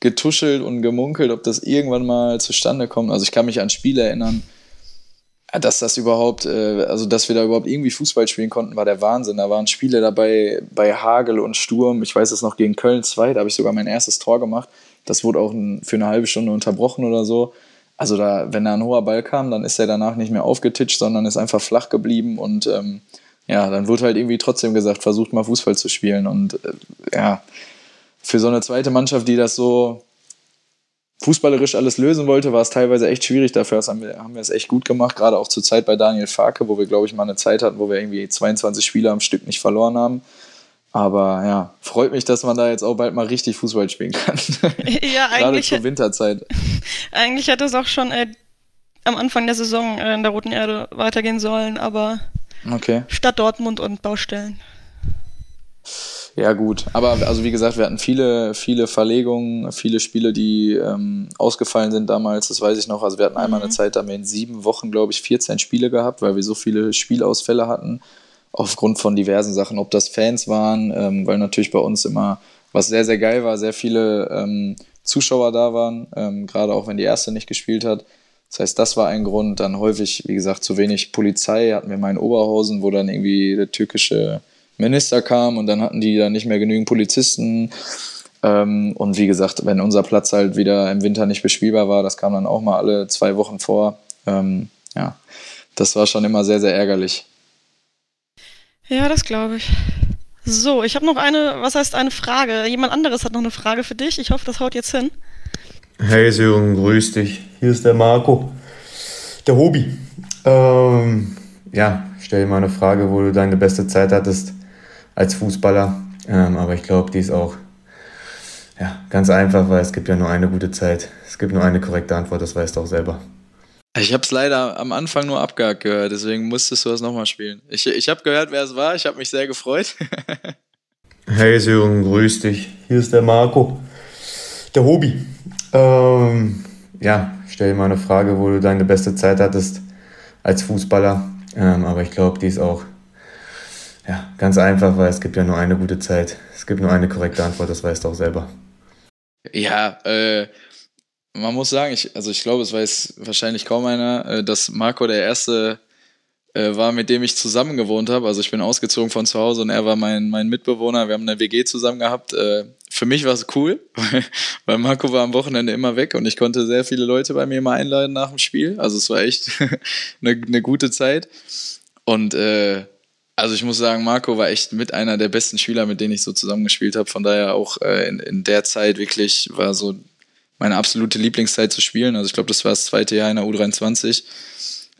getuschelt und gemunkelt, ob das irgendwann mal zustande kommt. Also ich kann mich an Spiele erinnern, dass das überhaupt, äh, also dass wir da überhaupt irgendwie Fußball spielen konnten, war der Wahnsinn. Da waren Spiele dabei bei Hagel und Sturm. Ich weiß es noch gegen Köln 2, da habe ich sogar mein erstes Tor gemacht. Das wurde auch für eine halbe Stunde unterbrochen oder so. Also da, wenn da ein hoher Ball kam, dann ist er danach nicht mehr aufgetitscht, sondern ist einfach flach geblieben und ähm, ja, dann wurde halt irgendwie trotzdem gesagt, versucht mal Fußball zu spielen. Und äh, ja, für so eine zweite Mannschaft, die das so fußballerisch alles lösen wollte, war es teilweise echt schwierig. Dafür haben wir, haben wir es echt gut gemacht, gerade auch zur Zeit bei Daniel Farke, wo wir, glaube ich, mal eine Zeit hatten, wo wir irgendwie 22 Spiele am Stück nicht verloren haben. Aber ja, freut mich, dass man da jetzt auch bald mal richtig Fußball spielen kann. Ja, eigentlich. Gerade zur Winterzeit. Eigentlich hätte es auch schon äh, am Anfang der Saison äh, in der Roten Erde weitergehen sollen, aber Okay. Stadt Dortmund und Baustellen. Ja, gut. Aber also wie gesagt, wir hatten viele, viele Verlegungen, viele Spiele, die ähm, ausgefallen sind damals, das weiß ich noch. Also wir hatten einmal eine mhm. Zeit, da haben wir in sieben Wochen, glaube ich, 14 Spiele gehabt, weil wir so viele Spielausfälle hatten, aufgrund von diversen Sachen, ob das Fans waren, ähm, weil natürlich bei uns immer, was sehr, sehr geil war, sehr viele ähm, Zuschauer da waren, ähm, gerade auch wenn die erste nicht gespielt hat. Das heißt, das war ein Grund. Dann häufig, wie gesagt, zu wenig Polizei hatten wir mal in Oberhausen, wo dann irgendwie der türkische Minister kam und dann hatten die da nicht mehr genügend Polizisten. Ähm, und wie gesagt, wenn unser Platz halt wieder im Winter nicht bespielbar war, das kam dann auch mal alle zwei Wochen vor. Ähm, ja, das war schon immer sehr, sehr ärgerlich. Ja, das glaube ich. So, ich habe noch eine, was heißt eine Frage? Jemand anderes hat noch eine Frage für dich. Ich hoffe, das haut jetzt hin. Hey Sören, grüß dich. Hier ist der Marco. Der Hobby. Ähm, ja, stell dir mal eine Frage, wo du deine beste Zeit hattest als Fußballer. Ähm, aber ich glaube, die ist auch ja, ganz einfach, weil es gibt ja nur eine gute Zeit. Es gibt nur eine korrekte Antwort, das weißt du auch selber. Ich habe es leider am Anfang nur abgehakt gehört, deswegen musstest du das nochmal spielen. Ich, ich habe gehört, wer es war, ich habe mich sehr gefreut. hey Sören, grüß dich. Hier ist der Marco. Der Hobby. Ähm, ja, stell dir mal eine Frage, wo du deine beste Zeit hattest als Fußballer. Ähm, aber ich glaube, die ist auch ja, ganz einfach, weil es gibt ja nur eine gute Zeit. Es gibt nur eine korrekte Antwort, das weißt du auch selber. Ja, äh, man muss sagen, ich, also ich glaube, es weiß wahrscheinlich kaum einer, äh, dass Marco der erste äh, war, mit dem ich zusammen gewohnt habe. Also ich bin ausgezogen von zu Hause und er war mein, mein Mitbewohner. Wir haben eine WG zusammen gehabt. Äh, für mich war es cool, weil Marco war am Wochenende immer weg und ich konnte sehr viele Leute bei mir mal einladen nach dem Spiel. Also es war echt eine, eine gute Zeit. Und äh, also ich muss sagen, Marco war echt mit einer der besten Spieler, mit denen ich so zusammengespielt habe. Von daher auch äh, in, in der Zeit wirklich war so meine absolute Lieblingszeit zu spielen. Also ich glaube, das war das zweite Jahr in der U23.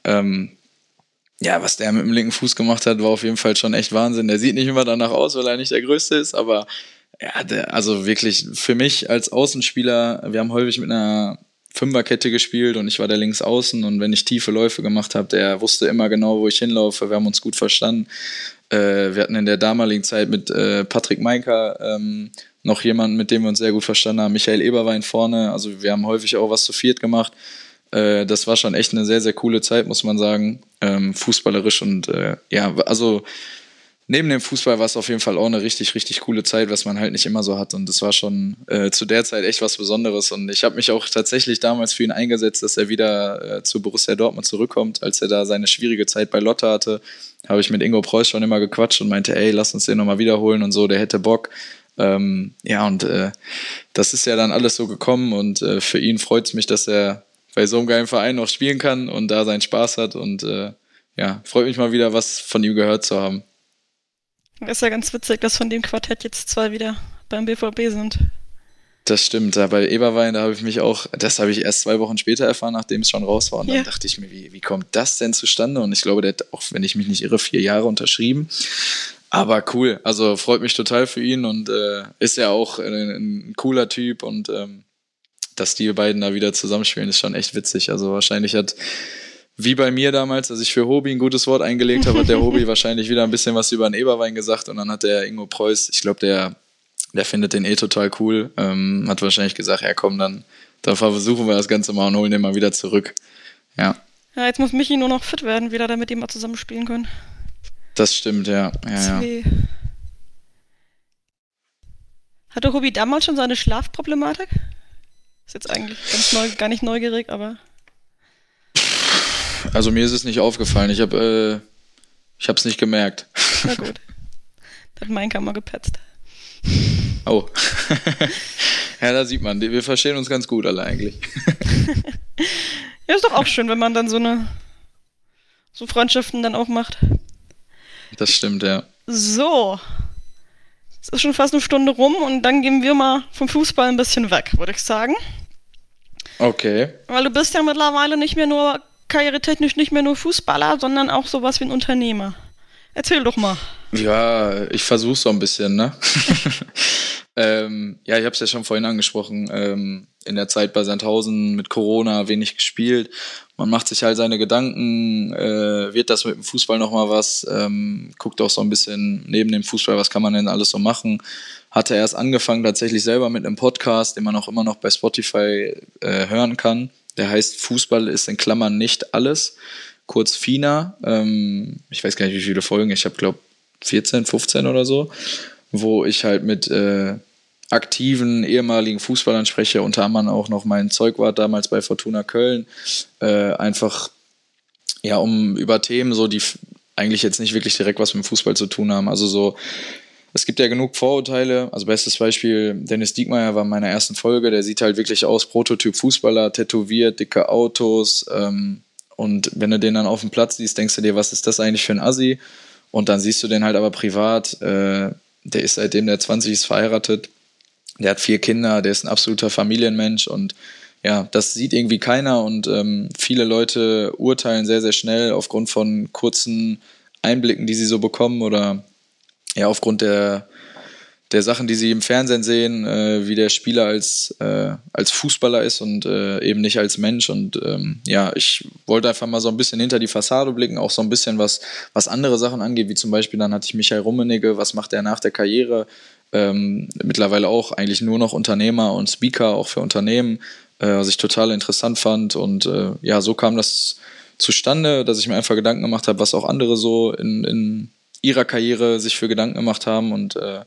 Ähm, ja, was der mit dem linken Fuß gemacht hat, war auf jeden Fall schon echt Wahnsinn. Der sieht nicht immer danach aus, weil er nicht der Größte ist, aber ja, der, also wirklich für mich als Außenspieler, wir haben häufig mit einer Fünferkette gespielt und ich war der Linksaußen und wenn ich tiefe Läufe gemacht habe, der wusste immer genau, wo ich hinlaufe. Wir haben uns gut verstanden. Äh, wir hatten in der damaligen Zeit mit äh, Patrick Meinker ähm, noch jemanden, mit dem wir uns sehr gut verstanden haben. Michael Eberwein vorne. Also wir haben häufig auch was zu viert gemacht. Äh, das war schon echt eine sehr, sehr coole Zeit, muss man sagen. Ähm, fußballerisch und äh, ja, also neben dem Fußball war es auf jeden Fall auch eine richtig, richtig coole Zeit, was man halt nicht immer so hat. Und das war schon äh, zu der Zeit echt was Besonderes. Und ich habe mich auch tatsächlich damals für ihn eingesetzt, dass er wieder äh, zu Borussia Dortmund zurückkommt. Als er da seine schwierige Zeit bei Lotte hatte, habe ich mit Ingo Preuß schon immer gequatscht und meinte, ey, lass uns den nochmal wiederholen und so, der hätte Bock. Ähm, ja, und äh, das ist ja dann alles so gekommen und äh, für ihn freut es mich, dass er bei so einem geilen Verein noch spielen kann und da seinen Spaß hat und äh, ja, freut mich mal wieder, was von ihm gehört zu haben. ist ja ganz witzig, dass von dem Quartett jetzt zwei wieder beim BVB sind. Das stimmt, ja, bei Eberwein, da habe ich mich auch, das habe ich erst zwei Wochen später erfahren, nachdem es schon raus war. Und ja. dann dachte ich mir, wie, wie kommt das denn zustande? Und ich glaube, der hat auch, wenn ich mich nicht irre, vier Jahre unterschrieben. Aber cool, also freut mich total für ihn und äh, ist ja auch ein, ein cooler Typ und ähm, dass die beiden da wieder zusammenspielen, ist schon echt witzig. Also wahrscheinlich hat, wie bei mir damals, als ich für Hobi ein gutes Wort eingelegt habe, hat der Hobi wahrscheinlich wieder ein bisschen was über den Eberwein gesagt und dann hat der Ingo Preuß, ich glaube, der, der findet den eh total cool, ähm, hat wahrscheinlich gesagt, ja komm, dann, dann versuchen wir das Ganze mal und holen den mal wieder zurück. Ja. Ja, jetzt muss Michi nur noch fit werden, wieder damit die mal zusammenspielen können. Das stimmt, ja. ja, ja. Hatte Hobi damals schon seine Schlafproblematik? Ist jetzt eigentlich ganz neu, gar nicht neugierig, aber. Also mir ist es nicht aufgefallen. Ich habe äh, ich habe es nicht gemerkt. Na gut. Da hat mein Kammer gepetzt. Oh. ja, da sieht man, wir verstehen uns ganz gut alle eigentlich. ja, ist doch auch schön, wenn man dann so eine so Freundschaften dann auch macht. Das stimmt, ja. So. Es ist schon fast eine Stunde rum und dann gehen wir mal vom Fußball ein bisschen weg, würde ich sagen. Okay. Weil du bist ja mittlerweile nicht mehr nur karrieretechnisch nicht mehr nur Fußballer, sondern auch sowas wie ein Unternehmer. Erzähl doch mal. Ja, ich versuch's so ein bisschen, ne? ähm, ja, ich habe es ja schon vorhin angesprochen. Ähm, in der Zeit bei Sandhausen mit Corona wenig gespielt man macht sich halt seine Gedanken, äh, wird das mit dem Fußball nochmal was, ähm, guckt auch so ein bisschen neben dem Fußball, was kann man denn alles so machen. Hatte erst angefangen tatsächlich selber mit einem Podcast, den man auch immer noch bei Spotify äh, hören kann. Der heißt Fußball ist in Klammern nicht alles. Kurz FINA. Ähm, ich weiß gar nicht, wie viele Folgen. Ich habe, glaube 14, 15 oder so. Wo ich halt mit äh, aktiven ehemaligen Fußballern spreche, unter anderem auch noch mein Zeugwart damals bei Fortuna Köln, äh, einfach ja, um über Themen so, die eigentlich jetzt nicht wirklich direkt was mit dem Fußball zu tun haben. Also so, es gibt ja genug Vorurteile. Also bestes Beispiel, Dennis Diekmeyer war in meiner ersten Folge, der sieht halt wirklich aus, Prototyp Fußballer, tätowiert, dicke Autos. Ähm, und wenn du den dann auf dem Platz siehst, denkst du dir, was ist das eigentlich für ein Assi? Und dann siehst du den halt aber privat, äh, der ist seitdem der 20 ist verheiratet, der hat vier Kinder, der ist ein absoluter Familienmensch und ja, das sieht irgendwie keiner und ähm, viele Leute urteilen sehr, sehr schnell aufgrund von kurzen Einblicken, die sie so bekommen oder ja, aufgrund der, der Sachen, die sie im Fernsehen sehen, äh, wie der Spieler als, äh, als Fußballer ist und äh, eben nicht als Mensch. Und ähm, ja, ich wollte einfach mal so ein bisschen hinter die Fassade blicken, auch so ein bisschen was, was andere Sachen angeht, wie zum Beispiel dann hatte ich Michael Rummenigge, was macht er nach der Karriere? Ähm, mittlerweile auch eigentlich nur noch Unternehmer und Speaker, auch für Unternehmen, äh, was ich total interessant fand. Und äh, ja, so kam das zustande, dass ich mir einfach Gedanken gemacht habe, was auch andere so in, in ihrer Karriere sich für Gedanken gemacht haben und äh,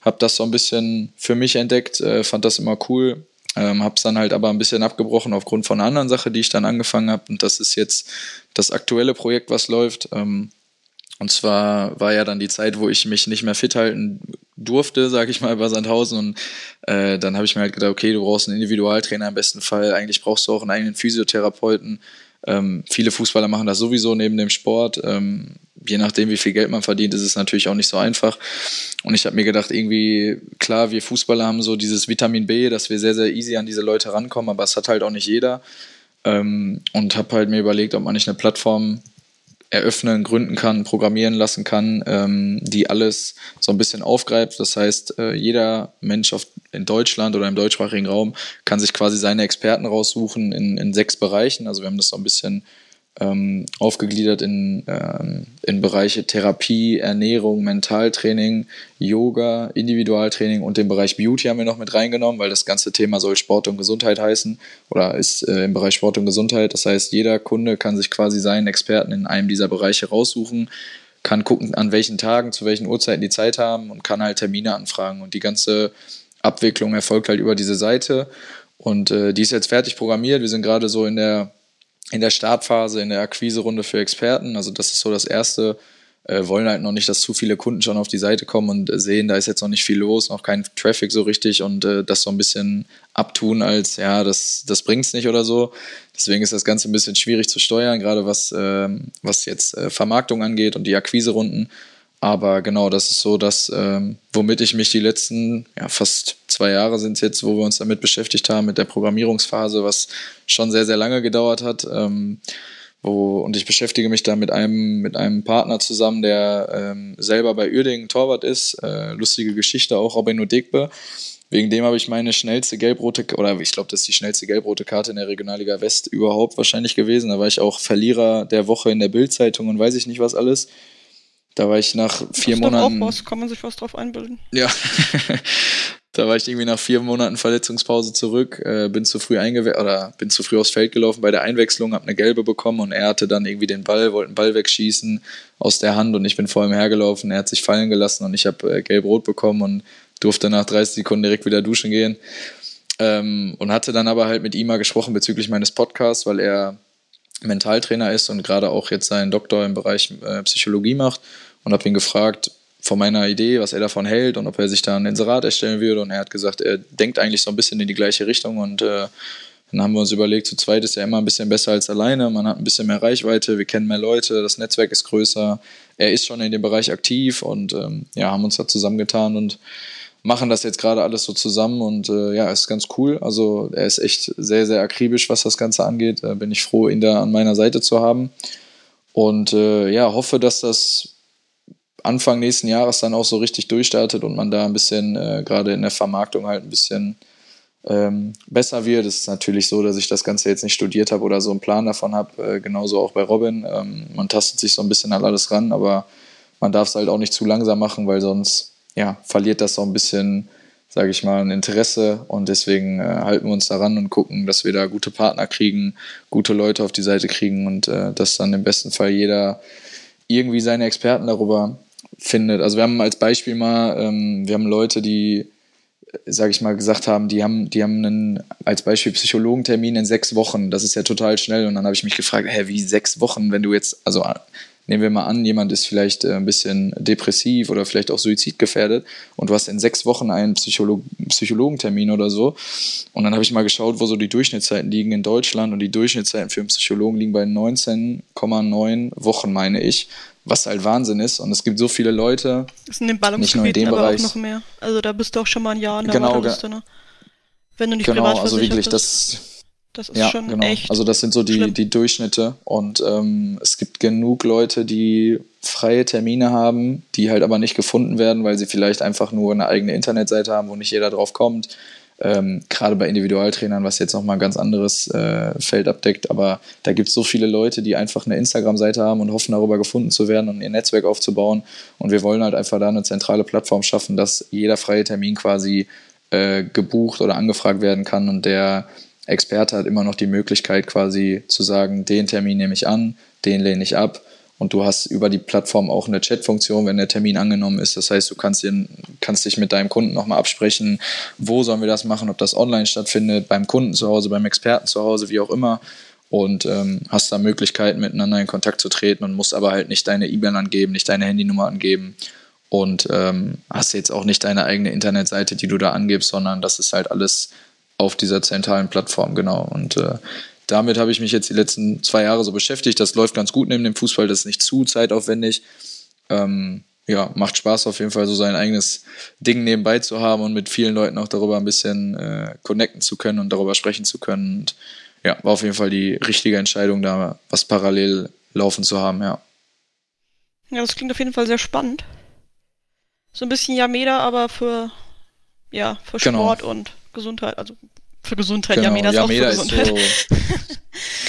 habe das so ein bisschen für mich entdeckt, äh, fand das immer cool, ähm, habe es dann halt aber ein bisschen abgebrochen aufgrund von einer anderen Sache, die ich dann angefangen habe und das ist jetzt das aktuelle Projekt, was läuft. Ähm, und zwar war ja dann die Zeit, wo ich mich nicht mehr fit halten durfte, sage ich mal, bei Sandhausen. Und äh, dann habe ich mir halt gedacht, okay, du brauchst einen Individualtrainer im besten Fall. Eigentlich brauchst du auch einen eigenen Physiotherapeuten. Ähm, viele Fußballer machen das sowieso neben dem Sport. Ähm, je nachdem, wie viel Geld man verdient, ist es natürlich auch nicht so einfach. Und ich habe mir gedacht, irgendwie, klar, wir Fußballer haben so dieses Vitamin B, dass wir sehr, sehr easy an diese Leute rankommen, aber es hat halt auch nicht jeder. Ähm, und habe halt mir überlegt, ob man nicht eine Plattform eröffnen, gründen kann, programmieren lassen kann, ähm, die alles so ein bisschen aufgreift. Das heißt, äh, jeder Mensch auf, in Deutschland oder im deutschsprachigen Raum kann sich quasi seine Experten raussuchen in, in sechs Bereichen. Also wir haben das so ein bisschen ähm, aufgegliedert in, ähm, in Bereiche Therapie, Ernährung, Mentaltraining, Yoga, Individualtraining und den Bereich Beauty haben wir noch mit reingenommen, weil das ganze Thema soll Sport und Gesundheit heißen oder ist äh, im Bereich Sport und Gesundheit. Das heißt, jeder Kunde kann sich quasi seinen Experten in einem dieser Bereiche raussuchen, kann gucken, an welchen Tagen, zu welchen Uhrzeiten die Zeit haben und kann halt Termine anfragen. Und die ganze Abwicklung erfolgt halt über diese Seite. Und äh, die ist jetzt fertig programmiert. Wir sind gerade so in der in der Startphase, in der Akquiserunde für Experten. Also das ist so das Erste. Äh, wollen halt noch nicht, dass zu viele Kunden schon auf die Seite kommen und sehen, da ist jetzt noch nicht viel los, noch kein Traffic so richtig und äh, das so ein bisschen abtun als, ja, das, das bringt's nicht oder so. Deswegen ist das Ganze ein bisschen schwierig zu steuern, gerade was, äh, was jetzt äh, Vermarktung angeht und die Akquiserunden. Aber genau, das ist so das, ähm, womit ich mich die letzten, ja, fast zwei Jahre sind es jetzt, wo wir uns damit beschäftigt haben, mit der Programmierungsphase, was schon sehr, sehr lange gedauert hat. Ähm, wo, und ich beschäftige mich da mit einem, mit einem Partner zusammen, der ähm, selber bei Uerdingen Torwart ist. Äh, lustige Geschichte auch, Robin Odegbe. Wegen dem habe ich meine schnellste gelb-rote, oder ich glaube, das ist die schnellste gelb-rote Karte in der Regionalliga West überhaupt wahrscheinlich gewesen. Da war ich auch Verlierer der Woche in der Bildzeitung und weiß ich nicht was alles. Da war ich nach vier das Monaten. Auch was, kann man sich was drauf einbilden. Ja. da war ich irgendwie nach vier Monaten Verletzungspause zurück, äh, bin zu früh eingewechselt oder bin zu früh aufs Feld gelaufen bei der Einwechslung, habe eine gelbe bekommen und er hatte dann irgendwie den Ball, wollte einen Ball wegschießen aus der Hand und ich bin vor ihm hergelaufen, er hat sich fallen gelassen und ich habe äh, gelb-rot bekommen und durfte nach 30 Sekunden direkt wieder duschen gehen. Ähm, und hatte dann aber halt mit ihm mal gesprochen bezüglich meines Podcasts, weil er Mentaltrainer ist und gerade auch jetzt seinen Doktor im Bereich äh, Psychologie macht und habe ihn gefragt von meiner Idee, was er davon hält und ob er sich da ein Inserat erstellen würde. Und er hat gesagt, er denkt eigentlich so ein bisschen in die gleiche Richtung und äh, dann haben wir uns überlegt, zu zweit ist er immer ein bisschen besser als alleine. Man hat ein bisschen mehr Reichweite, wir kennen mehr Leute, das Netzwerk ist größer. Er ist schon in dem Bereich aktiv und ähm, ja, haben uns da zusammengetan und machen das jetzt gerade alles so zusammen und äh, ja, ist ganz cool. Also er ist echt sehr, sehr akribisch, was das Ganze angeht. Da bin ich froh, ihn da an meiner Seite zu haben. Und äh, ja, hoffe, dass das Anfang nächsten Jahres dann auch so richtig durchstartet und man da ein bisschen, äh, gerade in der Vermarktung halt ein bisschen ähm, besser wird. Es ist natürlich so, dass ich das Ganze jetzt nicht studiert habe oder so einen Plan davon habe. Äh, genauso auch bei Robin. Ähm, man tastet sich so ein bisschen an alles ran, aber man darf es halt auch nicht zu langsam machen, weil sonst ja, verliert das so ein bisschen, sage ich mal, ein Interesse. Und deswegen äh, halten wir uns daran und gucken, dass wir da gute Partner kriegen, gute Leute auf die Seite kriegen und äh, dass dann im besten Fall jeder irgendwie seine Experten darüber findet. Also wir haben als Beispiel mal, ähm, wir haben Leute, die, sage ich mal, gesagt haben, die haben, die haben einen, als Beispiel Psychologentermin in sechs Wochen. Das ist ja total schnell. Und dann habe ich mich gefragt, hä, wie sechs Wochen, wenn du jetzt, also nehmen wir mal an, jemand ist vielleicht äh, ein bisschen depressiv oder vielleicht auch suizidgefährdet und du hast in sechs Wochen einen Psycholo Psychologentermin oder so. Und dann habe ich mal geschaut, wo so die Durchschnittszeiten liegen in Deutschland und die Durchschnittszeiten für einen Psychologen liegen bei 19,9 Wochen, meine ich was halt Wahnsinn ist. Und es gibt so viele Leute. Das ist in nicht nur in dem aber Bereich. auch noch mehr. Also da bist du auch schon mal ein Jahr in der genau, Warteliste, ne? Wenn du nicht genau, privat also wirklich, bist. das, das ist ja, schon genau. echt. Also das sind so die, die Durchschnitte. Und ähm, es gibt genug Leute, die freie Termine haben, die halt aber nicht gefunden werden, weil sie vielleicht einfach nur eine eigene Internetseite haben, wo nicht jeder drauf kommt ähm, gerade bei Individualtrainern, was jetzt nochmal ein ganz anderes äh, Feld abdeckt. Aber da gibt es so viele Leute, die einfach eine Instagram-Seite haben und hoffen, darüber gefunden zu werden und ihr Netzwerk aufzubauen. Und wir wollen halt einfach da eine zentrale Plattform schaffen, dass jeder freie Termin quasi äh, gebucht oder angefragt werden kann und der Experte hat immer noch die Möglichkeit quasi zu sagen, den Termin nehme ich an, den lehne ich ab und du hast über die Plattform auch eine Chat-Funktion, wenn der Termin angenommen ist. Das heißt, du kannst, den, kannst dich mit deinem Kunden nochmal absprechen, wo sollen wir das machen, ob das online stattfindet, beim Kunden zu Hause, beim Experten zu Hause, wie auch immer. Und ähm, hast da Möglichkeiten, miteinander in Kontakt zu treten und musst aber halt nicht deine E-Mail angeben, nicht deine Handynummer angeben. Und ähm, hast jetzt auch nicht deine eigene Internetseite, die du da angibst, sondern das ist halt alles auf dieser zentralen Plattform, genau. Und äh, damit habe ich mich jetzt die letzten zwei Jahre so beschäftigt. Das läuft ganz gut neben dem Fußball, das ist nicht zu zeitaufwendig. Ähm, ja, macht Spaß auf jeden Fall, so sein eigenes Ding nebenbei zu haben und mit vielen Leuten auch darüber ein bisschen äh, connecten zu können und darüber sprechen zu können. Und ja, war auf jeden Fall die richtige Entscheidung, da was parallel laufen zu haben, ja. Ja, das klingt auf jeden Fall sehr spannend. So ein bisschen Yameda, aber für, ja, für genau. Sport genau. und Gesundheit, also für Gesundheit. Genau. Yameda ist Yameda auch für Gesundheit. Ist so,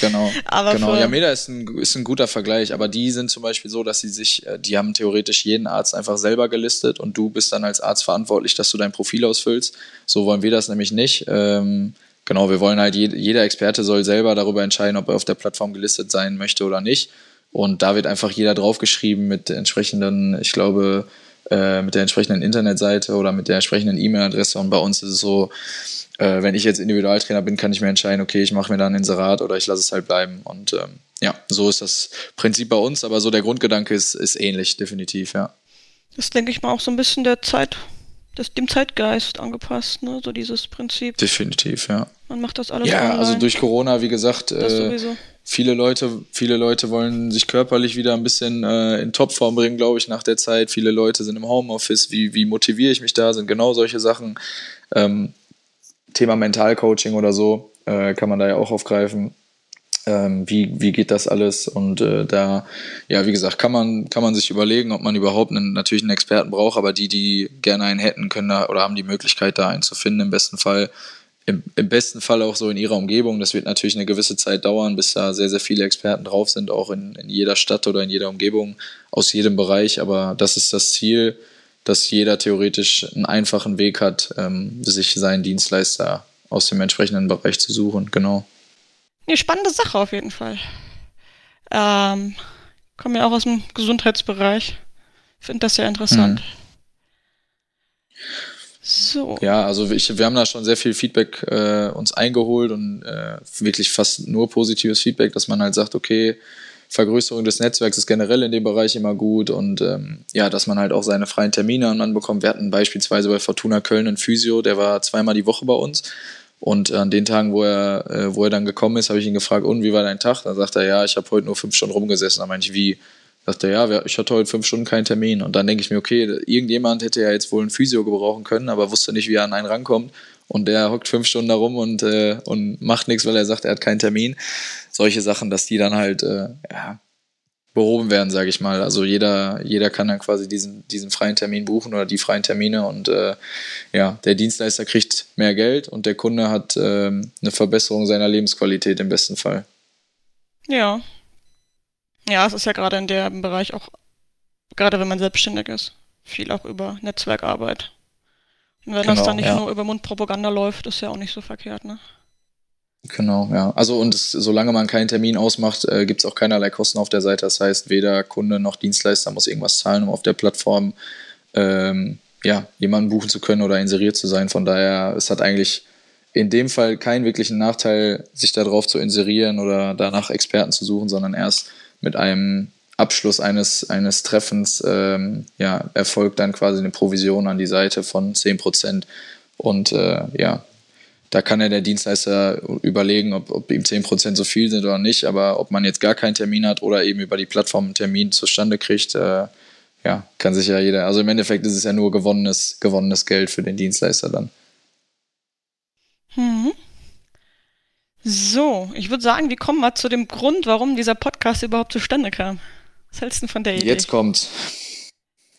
genau. aber genau. Yameda ist ein, ist ein guter Vergleich, aber die sind zum Beispiel so, dass sie sich, äh, die haben theoretisch jeden Arzt einfach selber gelistet und du bist dann als Arzt verantwortlich, dass du dein Profil ausfüllst. So wollen wir das nämlich nicht. Ähm, genau, wir wollen halt, jeder Experte soll selber darüber entscheiden, ob er auf der Plattform gelistet sein möchte oder nicht. Und da wird einfach jeder draufgeschrieben mit entsprechenden, ich glaube, äh, mit der entsprechenden Internetseite oder mit der entsprechenden E-Mail-Adresse. Und bei uns ist es so, äh, wenn ich jetzt Individualtrainer bin, kann ich mir entscheiden, okay, ich mache mir dann ein Inserat oder ich lasse es halt bleiben. Und ähm, ja, so ist das Prinzip bei uns, aber so der Grundgedanke ist, ist ähnlich, definitiv, ja. Das denke ich mal auch so ein bisschen der Zeit, das, dem Zeitgeist angepasst, ne? So dieses Prinzip. Definitiv, ja. Man macht das alles Ja, online. also durch Corona, wie gesagt, äh, viele Leute, viele Leute wollen sich körperlich wieder ein bisschen äh, in Topform bringen, glaube ich, nach der Zeit. Viele Leute sind im Homeoffice. Wie, wie motiviere ich mich da? Sind genau solche Sachen. Ähm, Thema Mentalcoaching oder so äh, kann man da ja auch aufgreifen. Ähm, wie, wie geht das alles? Und äh, da, ja, wie gesagt, kann man, kann man sich überlegen, ob man überhaupt einen, natürlich einen Experten braucht, aber die, die gerne einen hätten, können da oder haben die Möglichkeit, da einen zu finden, im besten Fall. Im, Im besten Fall auch so in ihrer Umgebung. Das wird natürlich eine gewisse Zeit dauern, bis da sehr, sehr viele Experten drauf sind, auch in, in jeder Stadt oder in jeder Umgebung, aus jedem Bereich. Aber das ist das Ziel, dass jeder theoretisch einen einfachen Weg hat, ähm, sich seinen Dienstleister aus dem entsprechenden Bereich zu suchen. Genau. Eine spannende Sache auf jeden Fall. Ähm, komme ja auch aus dem Gesundheitsbereich. Finde das sehr interessant. Hm. So. Ja, also ich, wir haben da schon sehr viel Feedback äh, uns eingeholt und äh, wirklich fast nur positives Feedback, dass man halt sagt, okay, Vergrößerung des Netzwerks ist generell in dem Bereich immer gut und ähm, ja, dass man halt auch seine freien Termine anbekommt. Wir hatten beispielsweise bei Fortuna Köln einen Physio, der war zweimal die Woche bei uns. Und an den Tagen, wo er, äh, wo er dann gekommen ist, habe ich ihn gefragt, und wie war dein Tag? Dann sagt er, ja, ich habe heute nur fünf Stunden rumgesessen. Dann meinte ich, wie? Sagt er, ja, ich hatte heute fünf Stunden keinen Termin. Und dann denke ich mir, okay, irgendjemand hätte ja jetzt wohl einen Physio gebrauchen können, aber wusste nicht, wie er an einen rankommt. Und der hockt fünf Stunden da rum und, äh, und macht nichts, weil er sagt, er hat keinen Termin solche Sachen, dass die dann halt äh, ja, behoben werden, sage ich mal. Also jeder, jeder kann dann quasi diesen, diesen freien Termin buchen oder die freien Termine und äh, ja, der Dienstleister kriegt mehr Geld und der Kunde hat äh, eine Verbesserung seiner Lebensqualität im besten Fall. Ja. Ja, es ist ja gerade in dem Bereich auch, gerade wenn man selbstständig ist, viel auch über Netzwerkarbeit. Und wenn genau, das dann nicht ja. nur über Mundpropaganda läuft, ist ja auch nicht so verkehrt, ne? Genau, ja. Also und es, solange man keinen Termin ausmacht, äh, gibt es auch keinerlei Kosten auf der Seite. Das heißt, weder Kunde noch Dienstleister muss irgendwas zahlen, um auf der Plattform ähm, ja, jemanden buchen zu können oder inseriert zu sein. Von daher, es hat eigentlich in dem Fall keinen wirklichen Nachteil, sich darauf zu inserieren oder danach Experten zu suchen, sondern erst mit einem Abschluss eines, eines Treffens ähm, ja, erfolgt dann quasi eine Provision an die Seite von 10%. Und äh, ja, da kann ja der Dienstleister überlegen, ob, ob ihm 10% so viel sind oder nicht. Aber ob man jetzt gar keinen Termin hat oder eben über die Plattform einen Termin zustande kriegt, äh, ja, kann sich ja jeder. Also im Endeffekt ist es ja nur gewonnenes, gewonnenes Geld für den Dienstleister dann. Mhm. So, ich würde sagen, wir kommen mal zu dem Grund, warum dieser Podcast überhaupt zustande kam. Was hältst du von der Idee? Jetzt kommt.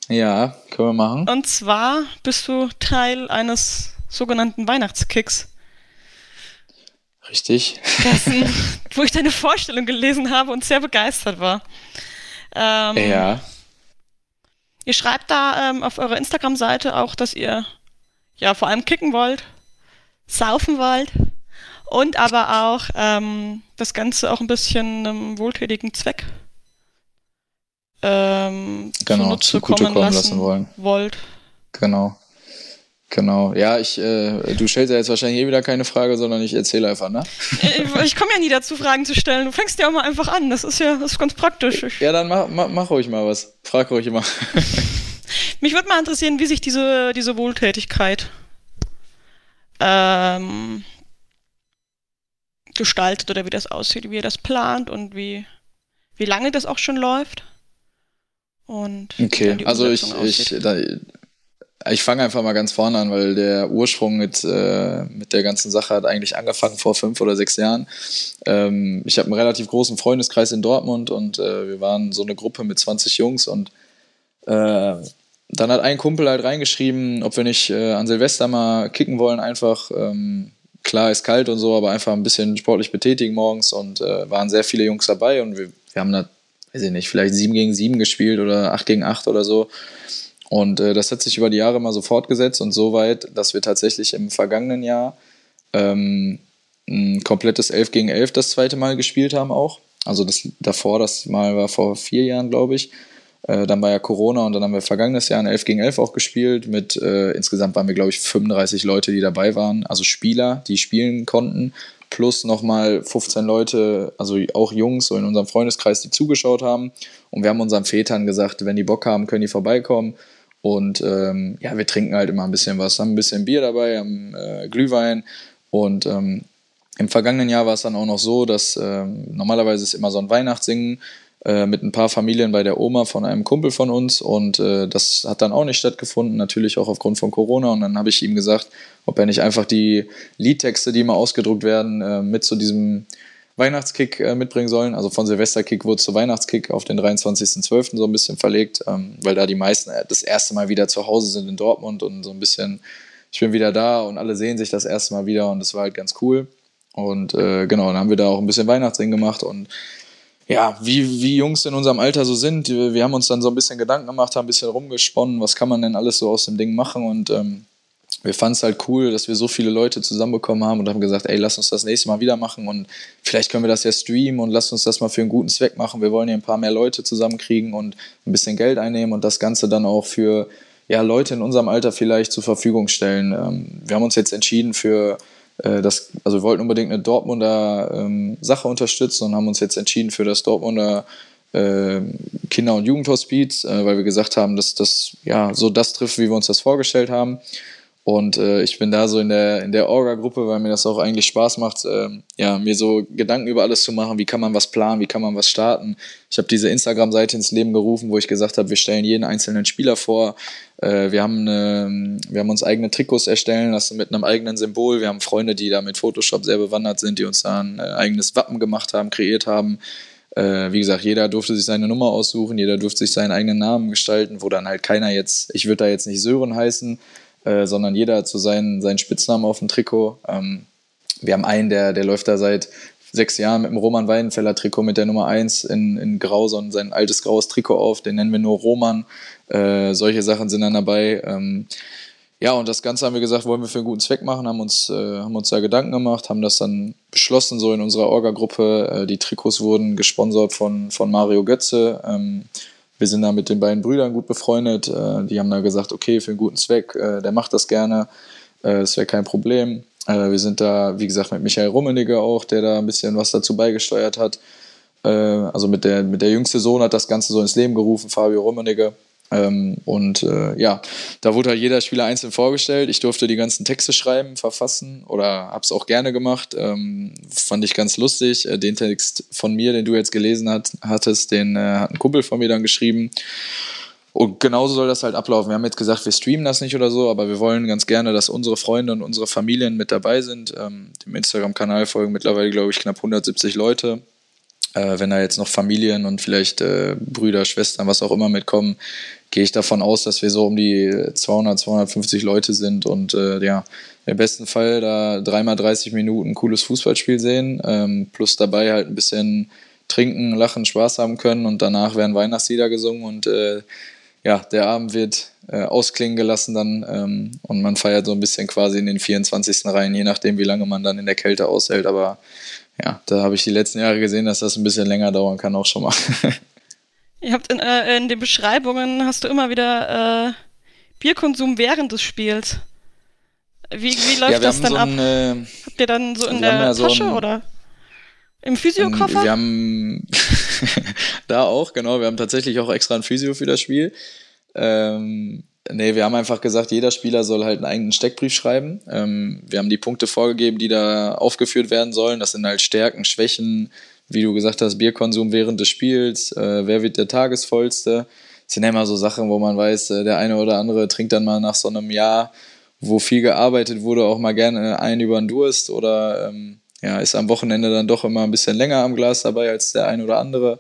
Ja, können wir machen. Und zwar bist du Teil eines sogenannten Weihnachtskicks. Richtig. Dessen, wo ich deine Vorstellung gelesen habe und sehr begeistert war. Ähm, ja. Ihr schreibt da ähm, auf eurer Instagram-Seite auch, dass ihr ja vor allem kicken wollt, saufen wollt und aber auch ähm, das Ganze auch ein bisschen einem wohltätigen Zweck ähm, genau, zugutekommen lassen, lassen wollen. wollt. Genau. Genau, ja, ich, äh, du stellst ja jetzt wahrscheinlich eh wieder keine Frage, sondern ich erzähle einfach, ne? Äh, ich komme ja nie dazu, Fragen zu stellen. Du fängst ja auch mal einfach an. Das ist ja das ist ganz praktisch. Ja, dann mach, mach, mach ruhig mal was. Frag ruhig immer. Mich würde mal interessieren, wie sich diese, diese Wohltätigkeit ähm, gestaltet oder wie das aussieht, wie ihr das plant und wie, wie lange das auch schon läuft. Und okay, also ich, ich, da, ich fange einfach mal ganz vorne an, weil der Ursprung mit, äh, mit der ganzen Sache hat eigentlich angefangen vor fünf oder sechs Jahren. Ähm, ich habe einen relativ großen Freundeskreis in Dortmund und äh, wir waren so eine Gruppe mit 20 Jungs und äh, dann hat ein Kumpel halt reingeschrieben, ob wir nicht äh, an Silvester mal kicken wollen, einfach. Ähm, klar ist kalt und so, aber einfach ein bisschen sportlich betätigen morgens und äh, waren sehr viele Jungs dabei und wir, wir haben da weiß ich nicht, vielleicht 7 gegen 7 gespielt oder 8 gegen 8 oder so. Und äh, das hat sich über die Jahre mal so fortgesetzt und so weit, dass wir tatsächlich im vergangenen Jahr ähm, ein komplettes 11 gegen 11 das zweite Mal gespielt haben auch. Also das davor, das Mal war vor vier Jahren, glaube ich. Äh, dann war ja Corona und dann haben wir vergangenes Jahr ein 11 gegen 11 auch gespielt. Mit äh, insgesamt waren wir, glaube ich, 35 Leute, die dabei waren. Also Spieler, die spielen konnten plus nochmal 15 Leute, also auch Jungs so in unserem Freundeskreis, die zugeschaut haben. Und wir haben unseren Vätern gesagt, wenn die Bock haben, können die vorbeikommen. Und ähm, ja, wir trinken halt immer ein bisschen was, haben ein bisschen Bier dabei, haben äh, Glühwein. Und ähm, im vergangenen Jahr war es dann auch noch so, dass ähm, normalerweise ist immer so ein Weihnachtssingen äh, mit ein paar Familien bei der Oma von einem Kumpel von uns. Und äh, das hat dann auch nicht stattgefunden, natürlich auch aufgrund von Corona. Und dann habe ich ihm gesagt, ob er nicht einfach die Liedtexte, die immer ausgedruckt werden, äh, mit zu diesem Weihnachtskick äh, mitbringen sollen. Also von Silvesterkick wurde zu Weihnachtskick auf den 23.12. so ein bisschen verlegt, ähm, weil da die meisten äh, das erste Mal wieder zu Hause sind in Dortmund und so ein bisschen, ich bin wieder da und alle sehen sich das erste Mal wieder und das war halt ganz cool. Und äh, genau, dann haben wir da auch ein bisschen Weihnachtssingen gemacht und ja, wie, wie Jungs in unserem Alter so sind. Wir haben uns dann so ein bisschen Gedanken gemacht, haben ein bisschen rumgesponnen, was kann man denn alles so aus dem Ding machen und ähm, wir fanden es halt cool, dass wir so viele Leute zusammenbekommen haben und haben gesagt, ey, lass uns das nächste Mal wieder machen und vielleicht können wir das ja streamen und lass uns das mal für einen guten Zweck machen. Wir wollen ja ein paar mehr Leute zusammenkriegen und ein bisschen Geld einnehmen und das Ganze dann auch für ja, Leute in unserem Alter vielleicht zur Verfügung stellen. Ähm, wir haben uns jetzt entschieden für äh, das, also wir wollten unbedingt eine Dortmunder ähm, Sache unterstützen und haben uns jetzt entschieden für das Dortmunder äh, Kinder- und Jugendhospiz, äh, weil wir gesagt haben, dass das ja so das trifft, wie wir uns das vorgestellt haben. Und äh, ich bin da so in der, in der Orga-Gruppe, weil mir das auch eigentlich Spaß macht, äh, ja, mir so Gedanken über alles zu machen, wie kann man was planen, wie kann man was starten. Ich habe diese Instagram-Seite ins Leben gerufen, wo ich gesagt habe, wir stellen jeden einzelnen Spieler vor. Äh, wir, haben eine, wir haben uns eigene Trikots erstellen lassen mit einem eigenen Symbol. Wir haben Freunde, die da mit Photoshop sehr bewandert sind, die uns da ein äh, eigenes Wappen gemacht haben, kreiert haben. Äh, wie gesagt, jeder durfte sich seine Nummer aussuchen, jeder durfte sich seinen eigenen Namen gestalten, wo dann halt keiner jetzt, ich würde da jetzt nicht Sören heißen, äh, sondern jeder hat so seinen, seinen Spitznamen auf dem Trikot. Ähm, wir haben einen, der, der läuft da seit sechs Jahren mit dem Roman Weidenfeller Trikot mit der Nummer 1 in, in Grau, so sein altes graues Trikot auf, den nennen wir nur Roman. Äh, solche Sachen sind dann dabei. Ähm, ja, und das Ganze haben wir gesagt, wollen wir für einen guten Zweck machen, haben uns, äh, haben uns da Gedanken gemacht, haben das dann beschlossen, so in unserer Orga-Gruppe. Äh, die Trikots wurden gesponsert von, von Mario Götze. Ähm, wir sind da mit den beiden Brüdern gut befreundet. Äh, die haben da gesagt, okay, für einen guten Zweck, äh, der macht das gerne, äh, das wäre kein Problem. wir sind da, wie gesagt, mit Michael Rummenigge auch, der da ein bisschen was dazu beigesteuert hat. äh, also mit der, mit der jüngste Sohn hat das Ganze so ins Leben gerufen, Fabio Rummenigge. Ähm, und äh, ja, da wurde halt jeder Spieler einzeln vorgestellt. Ich durfte die ganzen Texte schreiben, verfassen oder habe es auch gerne gemacht. Ähm, fand ich ganz lustig. Äh, den Text von mir, den du jetzt gelesen hat, hattest, den äh, hat ein Kumpel von mir dann geschrieben. Und genauso soll das halt ablaufen. Wir haben jetzt gesagt, wir streamen das nicht oder so, aber wir wollen ganz gerne, dass unsere Freunde und unsere Familien mit dabei sind. Ähm, dem Instagram-Kanal folgen mittlerweile, glaube ich, knapp 170 Leute. Äh, wenn da jetzt noch Familien und vielleicht äh, Brüder, Schwestern, was auch immer mitkommen, gehe ich davon aus, dass wir so um die 200, 250 Leute sind und äh, ja, im besten Fall da dreimal 30 Minuten cooles Fußballspiel sehen, ähm, plus dabei halt ein bisschen trinken, lachen, Spaß haben können und danach werden Weihnachtslieder gesungen und äh, ja, der Abend wird äh, ausklingen gelassen dann ähm, und man feiert so ein bisschen quasi in den 24. Reihen, je nachdem, wie lange man dann in der Kälte aushält. Aber ja, da habe ich die letzten Jahre gesehen, dass das ein bisschen länger dauern kann, auch schon mal. Ihr habt in, äh, in den Beschreibungen hast du immer wieder äh, Bierkonsum während des Spiels. Wie, wie läuft ja, das dann so ab? Ein, äh, Habt ihr dann so in der ja Tasche so ein, oder im Physiokoffer? Wir haben da auch, genau. Wir haben tatsächlich auch extra ein Physio für das Spiel. Ähm, nee, wir haben einfach gesagt, jeder Spieler soll halt einen eigenen Steckbrief schreiben. Ähm, wir haben die Punkte vorgegeben, die da aufgeführt werden sollen. Das sind halt Stärken, Schwächen, wie du gesagt hast, Bierkonsum während des Spiels, äh, wer wird der Tagesvollste. Das sind ja immer so Sachen, wo man weiß, äh, der eine oder andere trinkt dann mal nach so einem Jahr, wo viel gearbeitet wurde, auch mal gerne einen über den Durst oder ähm, ja, ist am Wochenende dann doch immer ein bisschen länger am Glas dabei als der ein oder andere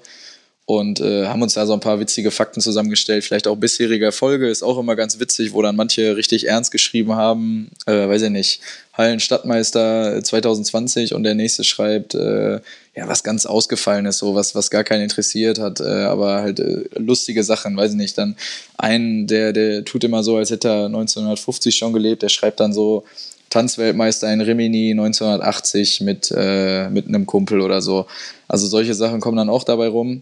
und äh, haben uns da so ein paar witzige Fakten zusammengestellt. Vielleicht auch bisherige Erfolge ist auch immer ganz witzig, wo dann manche richtig ernst geschrieben haben, äh, weiß ich nicht, Hallen Stadtmeister 2020 und der nächste schreibt, äh, ja, was ganz ausgefallen ist, so was, was gar keinen interessiert hat, äh, aber halt äh, lustige Sachen, weiß ich nicht. Dann ein, der, der tut immer so, als hätte er 1950 schon gelebt, der schreibt dann so, Tanzweltmeister in Rimini 1980 mit, äh, mit einem Kumpel oder so. Also solche Sachen kommen dann auch dabei rum.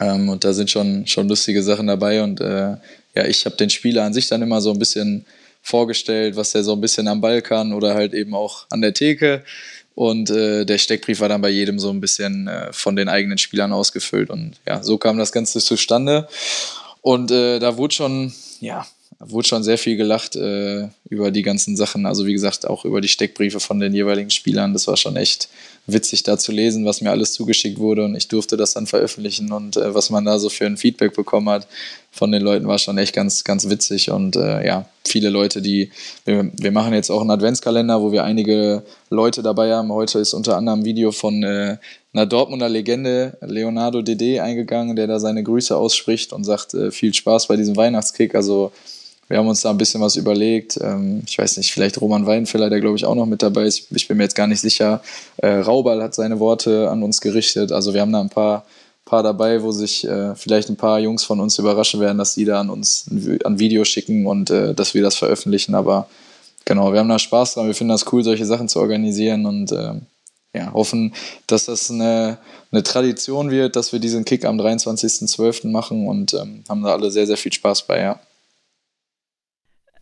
Ähm, und da sind schon, schon lustige Sachen dabei. Und äh, ja, ich habe den Spieler an sich dann immer so ein bisschen vorgestellt, was der so ein bisschen am Ball kann oder halt eben auch an der Theke. Und äh, der Steckbrief war dann bei jedem so ein bisschen äh, von den eigenen Spielern ausgefüllt. Und ja, so kam das Ganze zustande. Und äh, da wurde schon, ja, wurde schon sehr viel gelacht äh, über die ganzen Sachen. Also wie gesagt, auch über die Steckbriefe von den jeweiligen Spielern. Das war schon echt witzig da zu lesen, was mir alles zugeschickt wurde und ich durfte das dann veröffentlichen und äh, was man da so für ein Feedback bekommen hat von den Leuten war schon echt ganz, ganz witzig und äh, ja, viele Leute, die, wir, wir, machen jetzt auch einen Adventskalender, wo wir einige Leute dabei haben. Heute ist unter anderem ein Video von äh, einer Dortmunder Legende, Leonardo Dede, eingegangen, der da seine Grüße ausspricht und sagt, äh, viel Spaß bei diesem Weihnachtskick. Also wir haben uns da ein bisschen was überlegt. Ähm, ich weiß nicht, vielleicht Roman Weinfeller, der glaube ich auch noch mit dabei ist. Ich bin mir jetzt gar nicht sicher. Äh, Raubal hat seine Worte an uns gerichtet. Also wir haben da ein paar, paar dabei, wo sich äh, vielleicht ein paar Jungs von uns überraschen werden, dass die da an uns ein, Video schicken und äh, dass wir das veröffentlichen. Aber genau, wir haben da Spaß dran. Wir finden das cool, solche Sachen zu organisieren und äh, ja, hoffen, dass das eine, eine Tradition wird, dass wir diesen Kick am 23.12. machen und ähm, haben da alle sehr, sehr viel Spaß bei, ja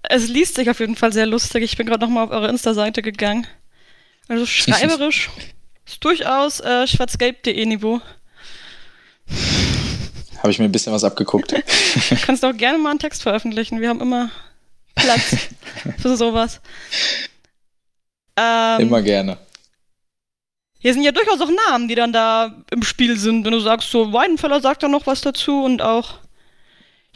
es liest sich auf jeden Fall sehr lustig. Ich bin gerade nochmal auf eure Insta-Seite gegangen. Also schreiberisch ist durchaus äh, schwarzgelb.de Niveau. Habe ich mir ein bisschen was abgeguckt. du kannst auch gerne mal einen Text veröffentlichen. Wir haben immer Platz für sowas. Ähm, immer gerne. Hier sind ja durchaus auch Namen, die dann da im Spiel sind. Wenn du sagst, so Weidenfeller sagt da noch was dazu und auch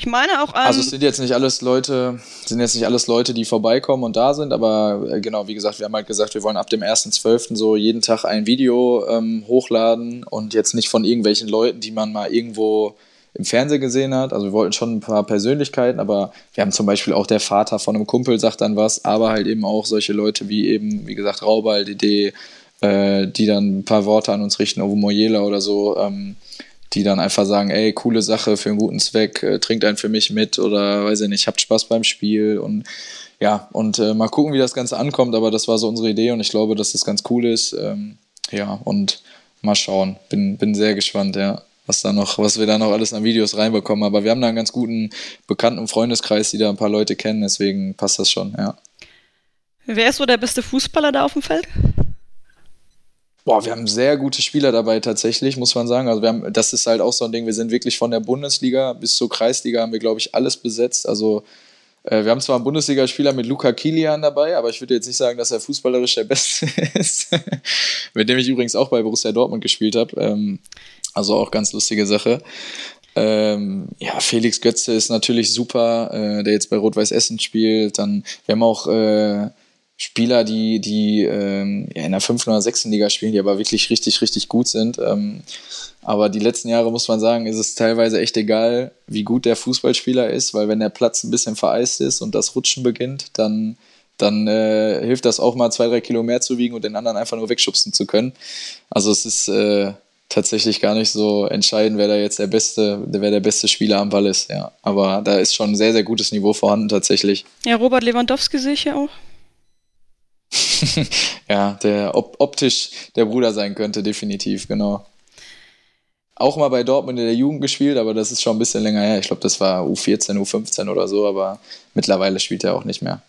ich meine auch an. Also es sind jetzt nicht alles Leute, sind jetzt nicht alles Leute, die vorbeikommen und da sind, aber äh, genau, wie gesagt, wir haben halt gesagt, wir wollen ab dem 1.12. so jeden Tag ein Video ähm, hochladen und jetzt nicht von irgendwelchen Leuten, die man mal irgendwo im Fernsehen gesehen hat. Also wir wollten schon ein paar Persönlichkeiten, aber wir haben zum Beispiel auch der Vater von einem Kumpel sagt dann was, aber halt eben auch solche Leute wie eben, wie gesagt, Raubal, die, äh, die dann ein paar Worte an uns richten, Ovo Moyela oder so. Ähm, die dann einfach sagen, ey, coole Sache für einen guten Zweck, äh, trinkt einen für mich mit oder weiß ich nicht, habt Spaß beim Spiel und ja, und äh, mal gucken, wie das Ganze ankommt, aber das war so unsere Idee und ich glaube, dass das ganz cool ist. Ähm, ja, und mal schauen. Bin, bin sehr gespannt, ja, was da noch, was wir da noch alles an Videos reinbekommen. Aber wir haben da einen ganz guten bekannten Freundeskreis, die da ein paar Leute kennen, deswegen passt das schon, ja. Wer ist so der beste Fußballer da auf dem Feld? Boah, wir haben sehr gute Spieler dabei tatsächlich, muss man sagen. Also wir haben, das ist halt auch so ein Ding, wir sind wirklich von der Bundesliga bis zur Kreisliga haben wir, glaube ich, alles besetzt. Also äh, wir haben zwar einen Bundesligaspieler mit Luca Kilian dabei, aber ich würde jetzt nicht sagen, dass er fußballerisch der Beste ist. mit dem ich übrigens auch bei Borussia Dortmund gespielt habe. Ähm, also auch ganz lustige Sache. Ähm, ja, Felix Götze ist natürlich super, äh, der jetzt bei Rot-Weiß Essen spielt. Dann, wir haben auch äh, Spieler, die, die ähm, ja, in der fünften oder sechsten Liga spielen, die aber wirklich richtig, richtig gut sind. Ähm, aber die letzten Jahre muss man sagen, ist es teilweise echt egal, wie gut der Fußballspieler ist, weil wenn der Platz ein bisschen vereist ist und das Rutschen beginnt, dann, dann äh, hilft das auch mal zwei, drei Kilo mehr zu wiegen und den anderen einfach nur wegschubsen zu können. Also es ist äh, tatsächlich gar nicht so entscheidend, wer da jetzt der beste, wer der beste Spieler am Ball ist, ja. Aber da ist schon ein sehr, sehr gutes Niveau vorhanden tatsächlich. Ja, Robert Lewandowski sehe ich ja auch. ja, der op optisch der Bruder sein könnte, definitiv, genau auch mal bei Dortmund in der Jugend gespielt, aber das ist schon ein bisschen länger her. Ich glaube, das war U14, U15 oder so, aber mittlerweile spielt er auch nicht mehr.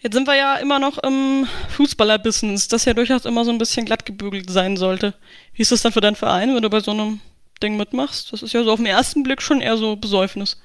Jetzt sind wir ja immer noch im Fußballer-Business, das ja durchaus immer so ein bisschen glatt gebügelt sein sollte. Wie ist das dann für deinen Verein, wenn du bei so einem Ding mitmachst? Das ist ja so auf den ersten Blick schon eher so Besäufnis.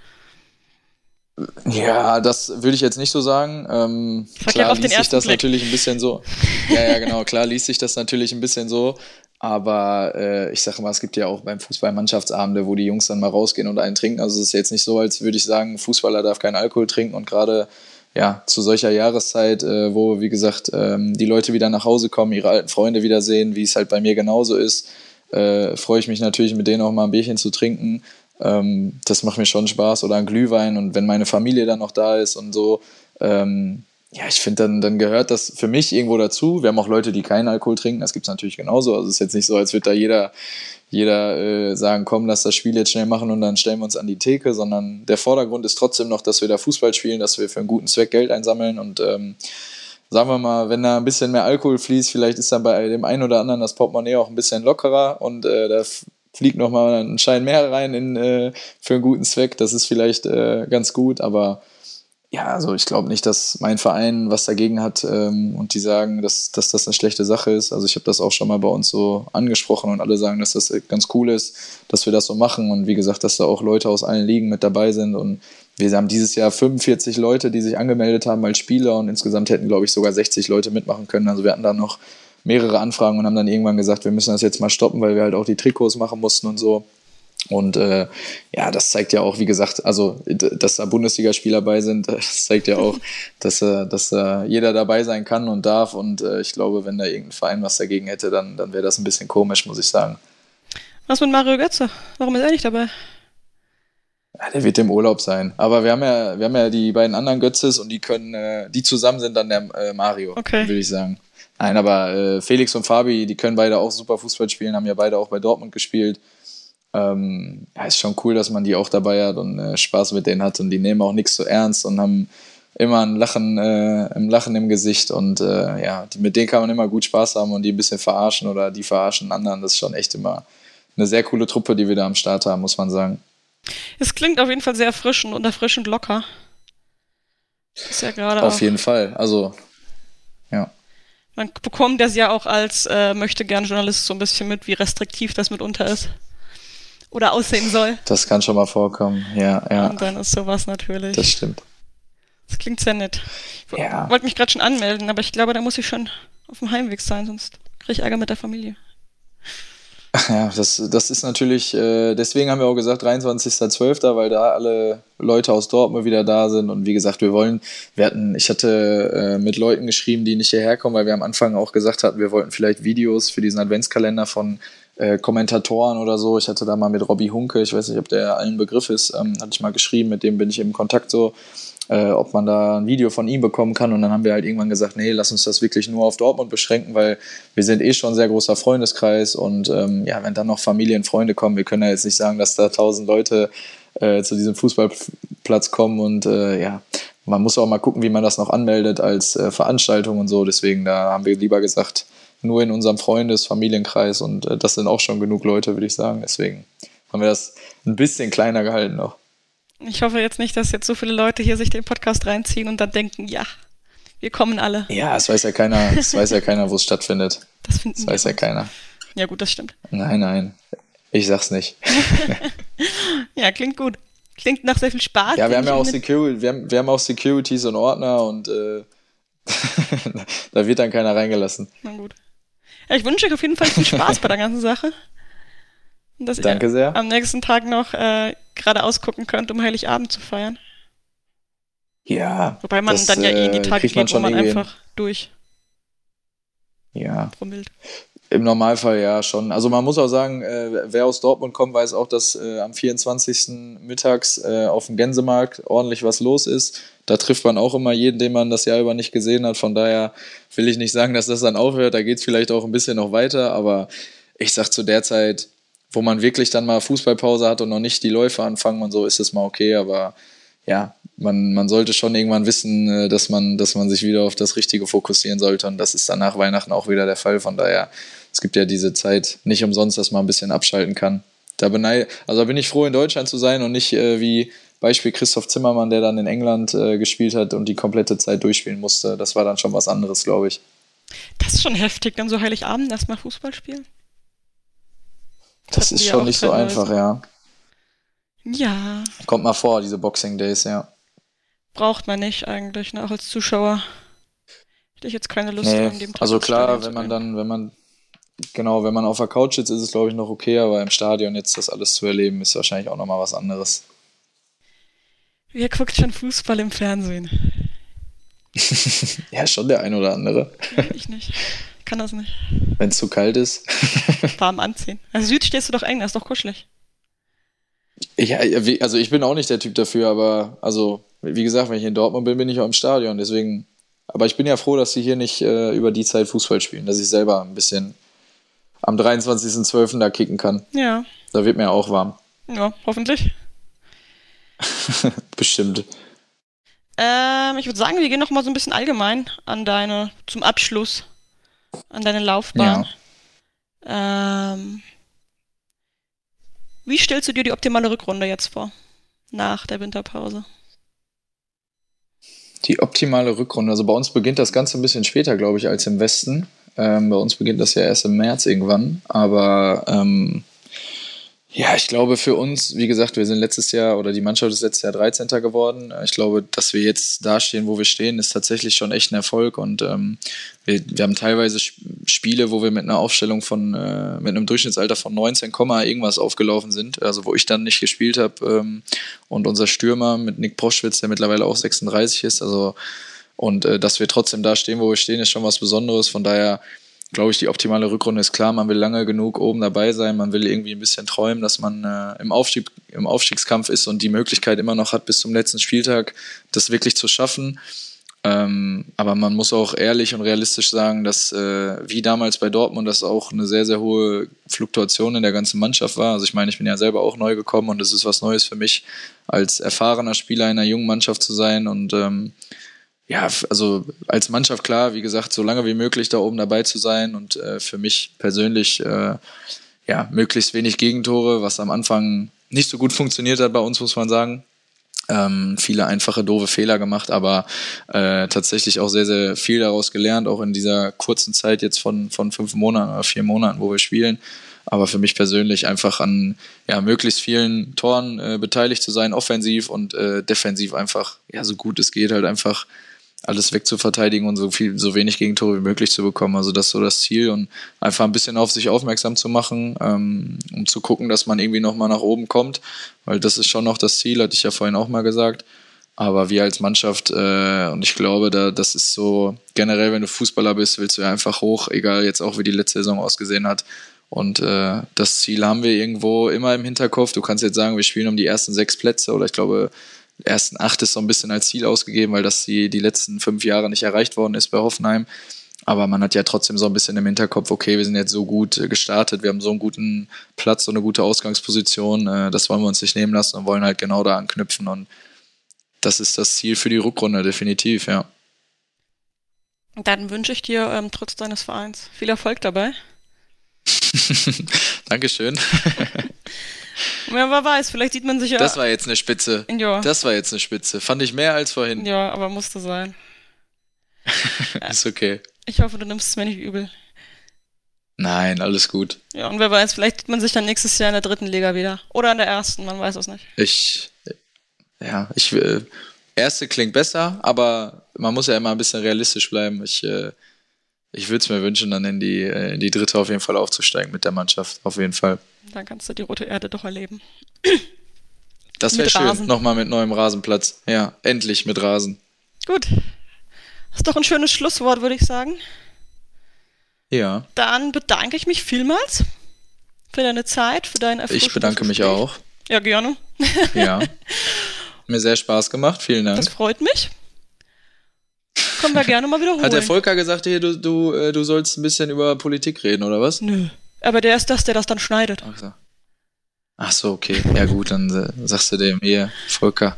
Ja, das würde ich jetzt nicht so sagen. Ähm, klar liest sich das Blick. natürlich ein bisschen so. Ja, ja, genau, klar liest sich das natürlich ein bisschen so. Aber äh, ich sage mal, es gibt ja auch beim Fußball Mannschaftsabende, wo die Jungs dann mal rausgehen und einen trinken. Also es ist jetzt nicht so, als würde ich sagen, Fußballer darf keinen Alkohol trinken und gerade ja, zu solcher Jahreszeit, äh, wo, wie gesagt, ähm, die Leute wieder nach Hause kommen, ihre alten Freunde wiedersehen, wie es halt bei mir genauso ist, äh, freue ich mich natürlich, mit denen auch mal ein Bierchen zu trinken. Ähm, das macht mir schon Spaß oder ein Glühwein und wenn meine Familie dann noch da ist und so, ähm, ja, ich finde, dann, dann gehört das für mich irgendwo dazu. Wir haben auch Leute, die keinen Alkohol trinken, das gibt es natürlich genauso. Also es ist jetzt nicht so, als würde da jeder, jeder äh, sagen, komm, lass das Spiel jetzt schnell machen und dann stellen wir uns an die Theke, sondern der Vordergrund ist trotzdem noch, dass wir da Fußball spielen, dass wir für einen guten Zweck Geld einsammeln und ähm, sagen wir mal, wenn da ein bisschen mehr Alkohol fließt, vielleicht ist dann bei dem einen oder anderen das Portemonnaie auch ein bisschen lockerer und äh, da fliegt nochmal ein Schein mehr rein in, äh, für einen guten Zweck. Das ist vielleicht äh, ganz gut, aber ja, also ich glaube nicht, dass mein Verein was dagegen hat ähm, und die sagen, dass, dass das eine schlechte Sache ist. Also ich habe das auch schon mal bei uns so angesprochen und alle sagen, dass das ganz cool ist, dass wir das so machen und wie gesagt, dass da auch Leute aus allen Ligen mit dabei sind und wir haben dieses Jahr 45 Leute, die sich angemeldet haben als Spieler und insgesamt hätten, glaube ich, sogar 60 Leute mitmachen können. Also wir hatten da noch mehrere Anfragen und haben dann irgendwann gesagt, wir müssen das jetzt mal stoppen, weil wir halt auch die Trikots machen mussten und so. Und äh, ja, das zeigt ja auch, wie gesagt, also dass da Bundesligaspieler bei sind, das zeigt ja auch, dass, äh, dass äh, jeder dabei sein kann und darf. Und äh, ich glaube, wenn da irgendein Verein was dagegen hätte, dann, dann wäre das ein bisschen komisch, muss ich sagen. Was mit Mario Götze? Warum ist er nicht dabei? Ja, der wird im Urlaub sein. Aber wir haben ja, wir haben ja die beiden anderen Götzes und die können, äh, die zusammen sind dann der äh, Mario, okay. würde ich sagen. Nein, aber äh, Felix und Fabi, die können beide auch super Fußball spielen, haben ja beide auch bei Dortmund gespielt ähm, ja, ist schon cool, dass man die auch dabei hat und äh, Spaß mit denen hat und die nehmen auch nichts so ernst und haben immer ein Lachen, äh, ein Lachen im Gesicht und äh, ja, die, mit denen kann man immer gut Spaß haben und die ein bisschen verarschen oder die verarschen anderen. Das ist schon echt immer eine sehr coole Truppe, die wir da am Start haben, muss man sagen. Es klingt auf jeden Fall sehr erfrischend und erfrischend locker. Ist ja gerade Auf jeden Fall, also. Man bekommt das ja auch als äh, möchte gern Journalist so ein bisschen mit, wie restriktiv das mitunter ist oder aussehen soll. Das kann schon mal vorkommen, ja, ja. Und dann ist sowas natürlich. Das stimmt. Das klingt sehr nett. Ich ja. wollte mich gerade schon anmelden, aber ich glaube, da muss ich schon auf dem Heimweg sein, sonst kriege ich Ärger mit der Familie. Ja, das, das ist natürlich, äh, deswegen haben wir auch gesagt 23.12., weil da alle Leute aus Dortmund wieder da sind und wie gesagt, wir wollen, wir hatten, ich hatte äh, mit Leuten geschrieben, die nicht hierher kommen, weil wir am Anfang auch gesagt hatten, wir wollten vielleicht Videos für diesen Adventskalender von äh, Kommentatoren oder so. Ich hatte da mal mit Robbie Hunke, ich weiß nicht, ob der allen Begriff ist, ähm, hatte ich mal geschrieben, mit dem bin ich im Kontakt so, äh, ob man da ein Video von ihm bekommen kann. Und dann haben wir halt irgendwann gesagt, nee, lass uns das wirklich nur auf Dortmund beschränken, weil wir sind eh schon ein sehr großer Freundeskreis und ähm, ja, wenn dann noch Familien, Freunde kommen, wir können ja jetzt nicht sagen, dass da tausend Leute äh, zu diesem Fußballplatz kommen und äh, ja, man muss auch mal gucken, wie man das noch anmeldet als äh, Veranstaltung und so. Deswegen, da haben wir lieber gesagt, nur in unserem Freundes-, Familienkreis und äh, das sind auch schon genug Leute, würde ich sagen. Deswegen haben wir das ein bisschen kleiner gehalten noch. Ich hoffe jetzt nicht, dass jetzt so viele Leute hier sich den Podcast reinziehen und dann denken, ja, wir kommen alle. Ja, es weiß ja keiner, es weiß ja keiner, wo es stattfindet. Das, finden das weiß ja keiner. Ja, gut, das stimmt. Nein, nein. Ich sag's nicht. ja, klingt gut. Klingt nach sehr viel Spaß. Ja, wir haben ja auch, Security, wir haben, wir haben auch Securities und Ordner und äh, da wird dann keiner reingelassen. Na gut. Ja, ich wünsche euch auf jeden Fall viel Spaß bei der ganzen Sache. dass Danke ihr sehr. am nächsten Tag noch äh, geradeaus gucken könnt, um Heiligabend zu feiern. Ja. Wobei man dann ja eh in die äh, Tage geht, wo man einfach durch Ja. promillt. Im Normalfall ja schon. Also man muss auch sagen, äh, wer aus Dortmund kommt, weiß auch, dass äh, am 24. mittags äh, auf dem Gänsemarkt ordentlich was los ist. Da trifft man auch immer jeden, den man das Jahr über nicht gesehen hat. Von daher will ich nicht sagen, dass das dann aufhört. Da geht es vielleicht auch ein bisschen noch weiter. Aber ich sag zu der Zeit, wo man wirklich dann mal Fußballpause hat und noch nicht die Läufe anfangen und so, ist es mal okay. Aber ja, man, man sollte schon irgendwann wissen, äh, dass man, dass man sich wieder auf das Richtige fokussieren sollte. Und das ist dann nach Weihnachten auch wieder der Fall. Von daher, es gibt ja diese Zeit nicht umsonst, dass man ein bisschen abschalten kann. Da ich, also da bin ich froh, in Deutschland zu sein und nicht äh, wie Beispiel Christoph Zimmermann, der dann in England äh, gespielt hat und die komplette Zeit durchspielen musste. Das war dann schon was anderes, glaube ich. Das ist schon heftig, dann so Heiligabend erstmal Fußball spielen. Das ist schon nicht so einfach, ja. Ja, Kommt mal vor, diese Boxing Days, ja. braucht man nicht eigentlich, ne? auch als Zuschauer. Hätte ich jetzt keine Lust Nee, an dem Tag also klar, wenn man dann, wenn man, genau, wenn man auf der Couch sitzt, ist es glaube ich noch okay, aber im Stadion jetzt das alles zu erleben, ist wahrscheinlich auch nochmal was anderes. Wer guckt schon Fußball im Fernsehen? Ja, schon der ein oder andere, Ja, ich nicht. Kann das nicht. wenn es zu kalt ist. Warm anziehen. Also Süd stehst du doch eng, das ist doch kuschelig. Ja, also ich bin auch nicht der Typ dafür, aber also, wie gesagt, wenn ich in Dortmund bin, bin ich auch im Stadion, deswegen, aber ich bin ja froh, dass sie hier nicht äh, über die Zeit Fußball spielen, dass ich selber ein bisschen am 23.12. da kicken kann. Ja, Da wird mir auch warm. ja, hoffentlich. Bestimmt. Ähm, ich würde sagen, wir gehen noch mal so ein bisschen allgemein an deine, zum Abschluss, an deine Laufbahn. Ähm, wie stellst du dir die optimale Rückrunde jetzt vor? Nach der Winterpause. Die optimale Rückrunde. Also bei uns beginnt das Ganze ein bisschen später, glaube ich, als im Westen. Ähm, bei uns beginnt das ja erst im März irgendwann. Aber ähm, ja, ich glaube für uns, wie gesagt, wir sind letztes Jahr oder die Mannschaft ist letztes Jahr 13. geworden. Ich glaube, dass wir jetzt da stehen, wo wir stehen, ist tatsächlich schon echt ein Erfolg. Und ähm, wir, wir haben teilweise Sp- Spiele, wo wir mit einer Aufstellung von, äh, mit einem Durchschnittsalter von 19, Komma irgendwas aufgelaufen sind. Also wo ich dann nicht gespielt habe. Ähm, und unser Stürmer mit Nick Proschwitz, der mittlerweile auch 36 ist. Also und äh, dass wir trotzdem da stehen, wo wir stehen, ist schon was Besonderes. Von daher glaube ich, die optimale Rückrunde ist klar. Man will lange genug oben dabei sein. Man will irgendwie ein bisschen träumen, dass man äh, im, Aufstieg, im Aufstiegskampf ist und die Möglichkeit immer noch hat, bis zum letzten Spieltag das wirklich zu schaffen. Ähm, aber man muss auch ehrlich und realistisch sagen, dass äh, wie damals bei Dortmund das auch eine sehr, sehr hohe Fluktuation in der ganzen Mannschaft war. Also ich meine, ich bin ja selber auch neu gekommen und es ist was Neues für mich, als erfahrener Spieler in einer jungen Mannschaft zu sein. Und ähm, ja, also als Mannschaft klar, wie gesagt, so lange wie möglich da oben dabei zu sein und äh, für mich persönlich äh, ja, möglichst wenig Gegentore, was am Anfang nicht so gut funktioniert hat bei uns, muss man sagen. Ähm, viele einfache, doofe Fehler gemacht, aber äh, tatsächlich auch sehr, sehr viel daraus gelernt, auch in dieser kurzen Zeit jetzt von, von fünf Monaten oder vier Monaten, wo wir spielen. Aber für mich persönlich einfach an ja, möglichst vielen Toren äh, beteiligt zu sein, offensiv und äh, defensiv einfach, ja, so gut es geht, halt einfach alles wegzuverteidigen und so viel, so wenig Gegentore wie möglich zu bekommen. Also das ist so das Ziel und einfach ein bisschen auf sich aufmerksam zu machen, ähm, um zu gucken, dass man irgendwie nochmal nach oben kommt, weil das ist schon noch das Ziel, hatte ich ja vorhin auch mal gesagt. Aber wir als Mannschaft, äh, und ich glaube, da, das ist so, generell, wenn du Fußballer bist, willst du ja einfach hoch, egal jetzt auch, wie die letzte Saison ausgesehen hat. Und äh, das Ziel haben wir irgendwo immer im Hinterkopf. Du kannst jetzt sagen, wir spielen um die ersten sechs Plätze oder ich glaube, ersten acht ist so ein bisschen als Ziel ausgegeben, weil das die, die letzten fünf Jahre nicht erreicht worden ist bei Hoffenheim. Aber man hat ja trotzdem so ein bisschen im Hinterkopf, okay, wir sind jetzt so gut äh, gestartet, wir haben so einen guten Platz, so eine gute Ausgangsposition, äh, das wollen wir uns nicht nehmen lassen und wollen halt genau da anknüpfen. Und das ist das Ziel für die Rückrunde, definitiv, ja. Dann wünsche ich dir ähm, trotz deines Vereins viel Erfolg dabei. Dankeschön. Ja, wer weiß, vielleicht sieht man sich ja. Das war jetzt eine Spitze. ja, Das war jetzt eine Spitze. Fand ich mehr als vorhin. ja, aber musste sein. Ist okay. Ich hoffe, du nimmst es mir nicht übel. Nein, alles gut. Ja, und wer weiß, vielleicht sieht man sich dann nächstes Jahr in der dritten Liga wieder. Oder in der ersten, man weiß es nicht. Ich, ja, ich, äh, erste klingt besser, aber man muss ja immer ein bisschen realistisch bleiben. Ich, äh, ich würde es mir wünschen, dann in die, äh, in die dritte auf jeden Fall aufzusteigen mit der Mannschaft. Auf jeden Fall. Dann kannst du die rote Erde doch erleben. Das wäre schön. Nochmal mit neuem Rasenplatz. Ja, endlich mit Rasen. Gut. Das ist doch ein schönes Schlusswort, würde ich sagen. Ja. Dann bedanke ich mich vielmals für deine Zeit, für dein Ich bedanke mich auch. Ja, gerne. Ja. Mir sehr Spaß gemacht. Vielen Dank. Das freut mich. Können wir gerne mal wiederholen. Hat der Volker gesagt, hier, du, du, äh, du sollst ein bisschen über Politik reden, oder was? Nö. Aber der ist das, der das dann schneidet. Ach so, Ach so okay. Ja gut, dann äh, sagst du dem hier, Volker,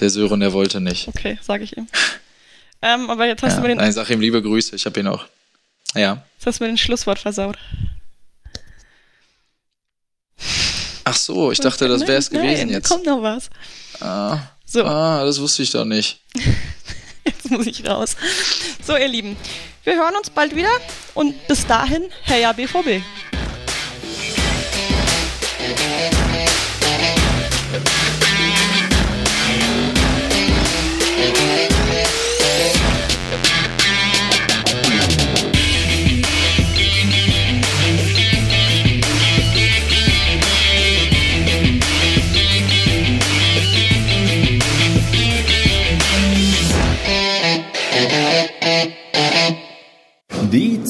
der Sören, der wollte nicht. Okay, sag ich ihm. ähm, aber jetzt hast ja, du mir den... Nein, sag ihm liebe Grüße, ich hab ihn auch. Ja. Jetzt hast du mir den Schlusswort versaut. Ach so, ich dachte, das wäre es gewesen nein, jetzt. kommt noch was. Ah, so. ah, das wusste ich doch nicht. jetzt muss ich raus. So, ihr Lieben, wir hören uns bald wieder und bis dahin, Herr ja BVB.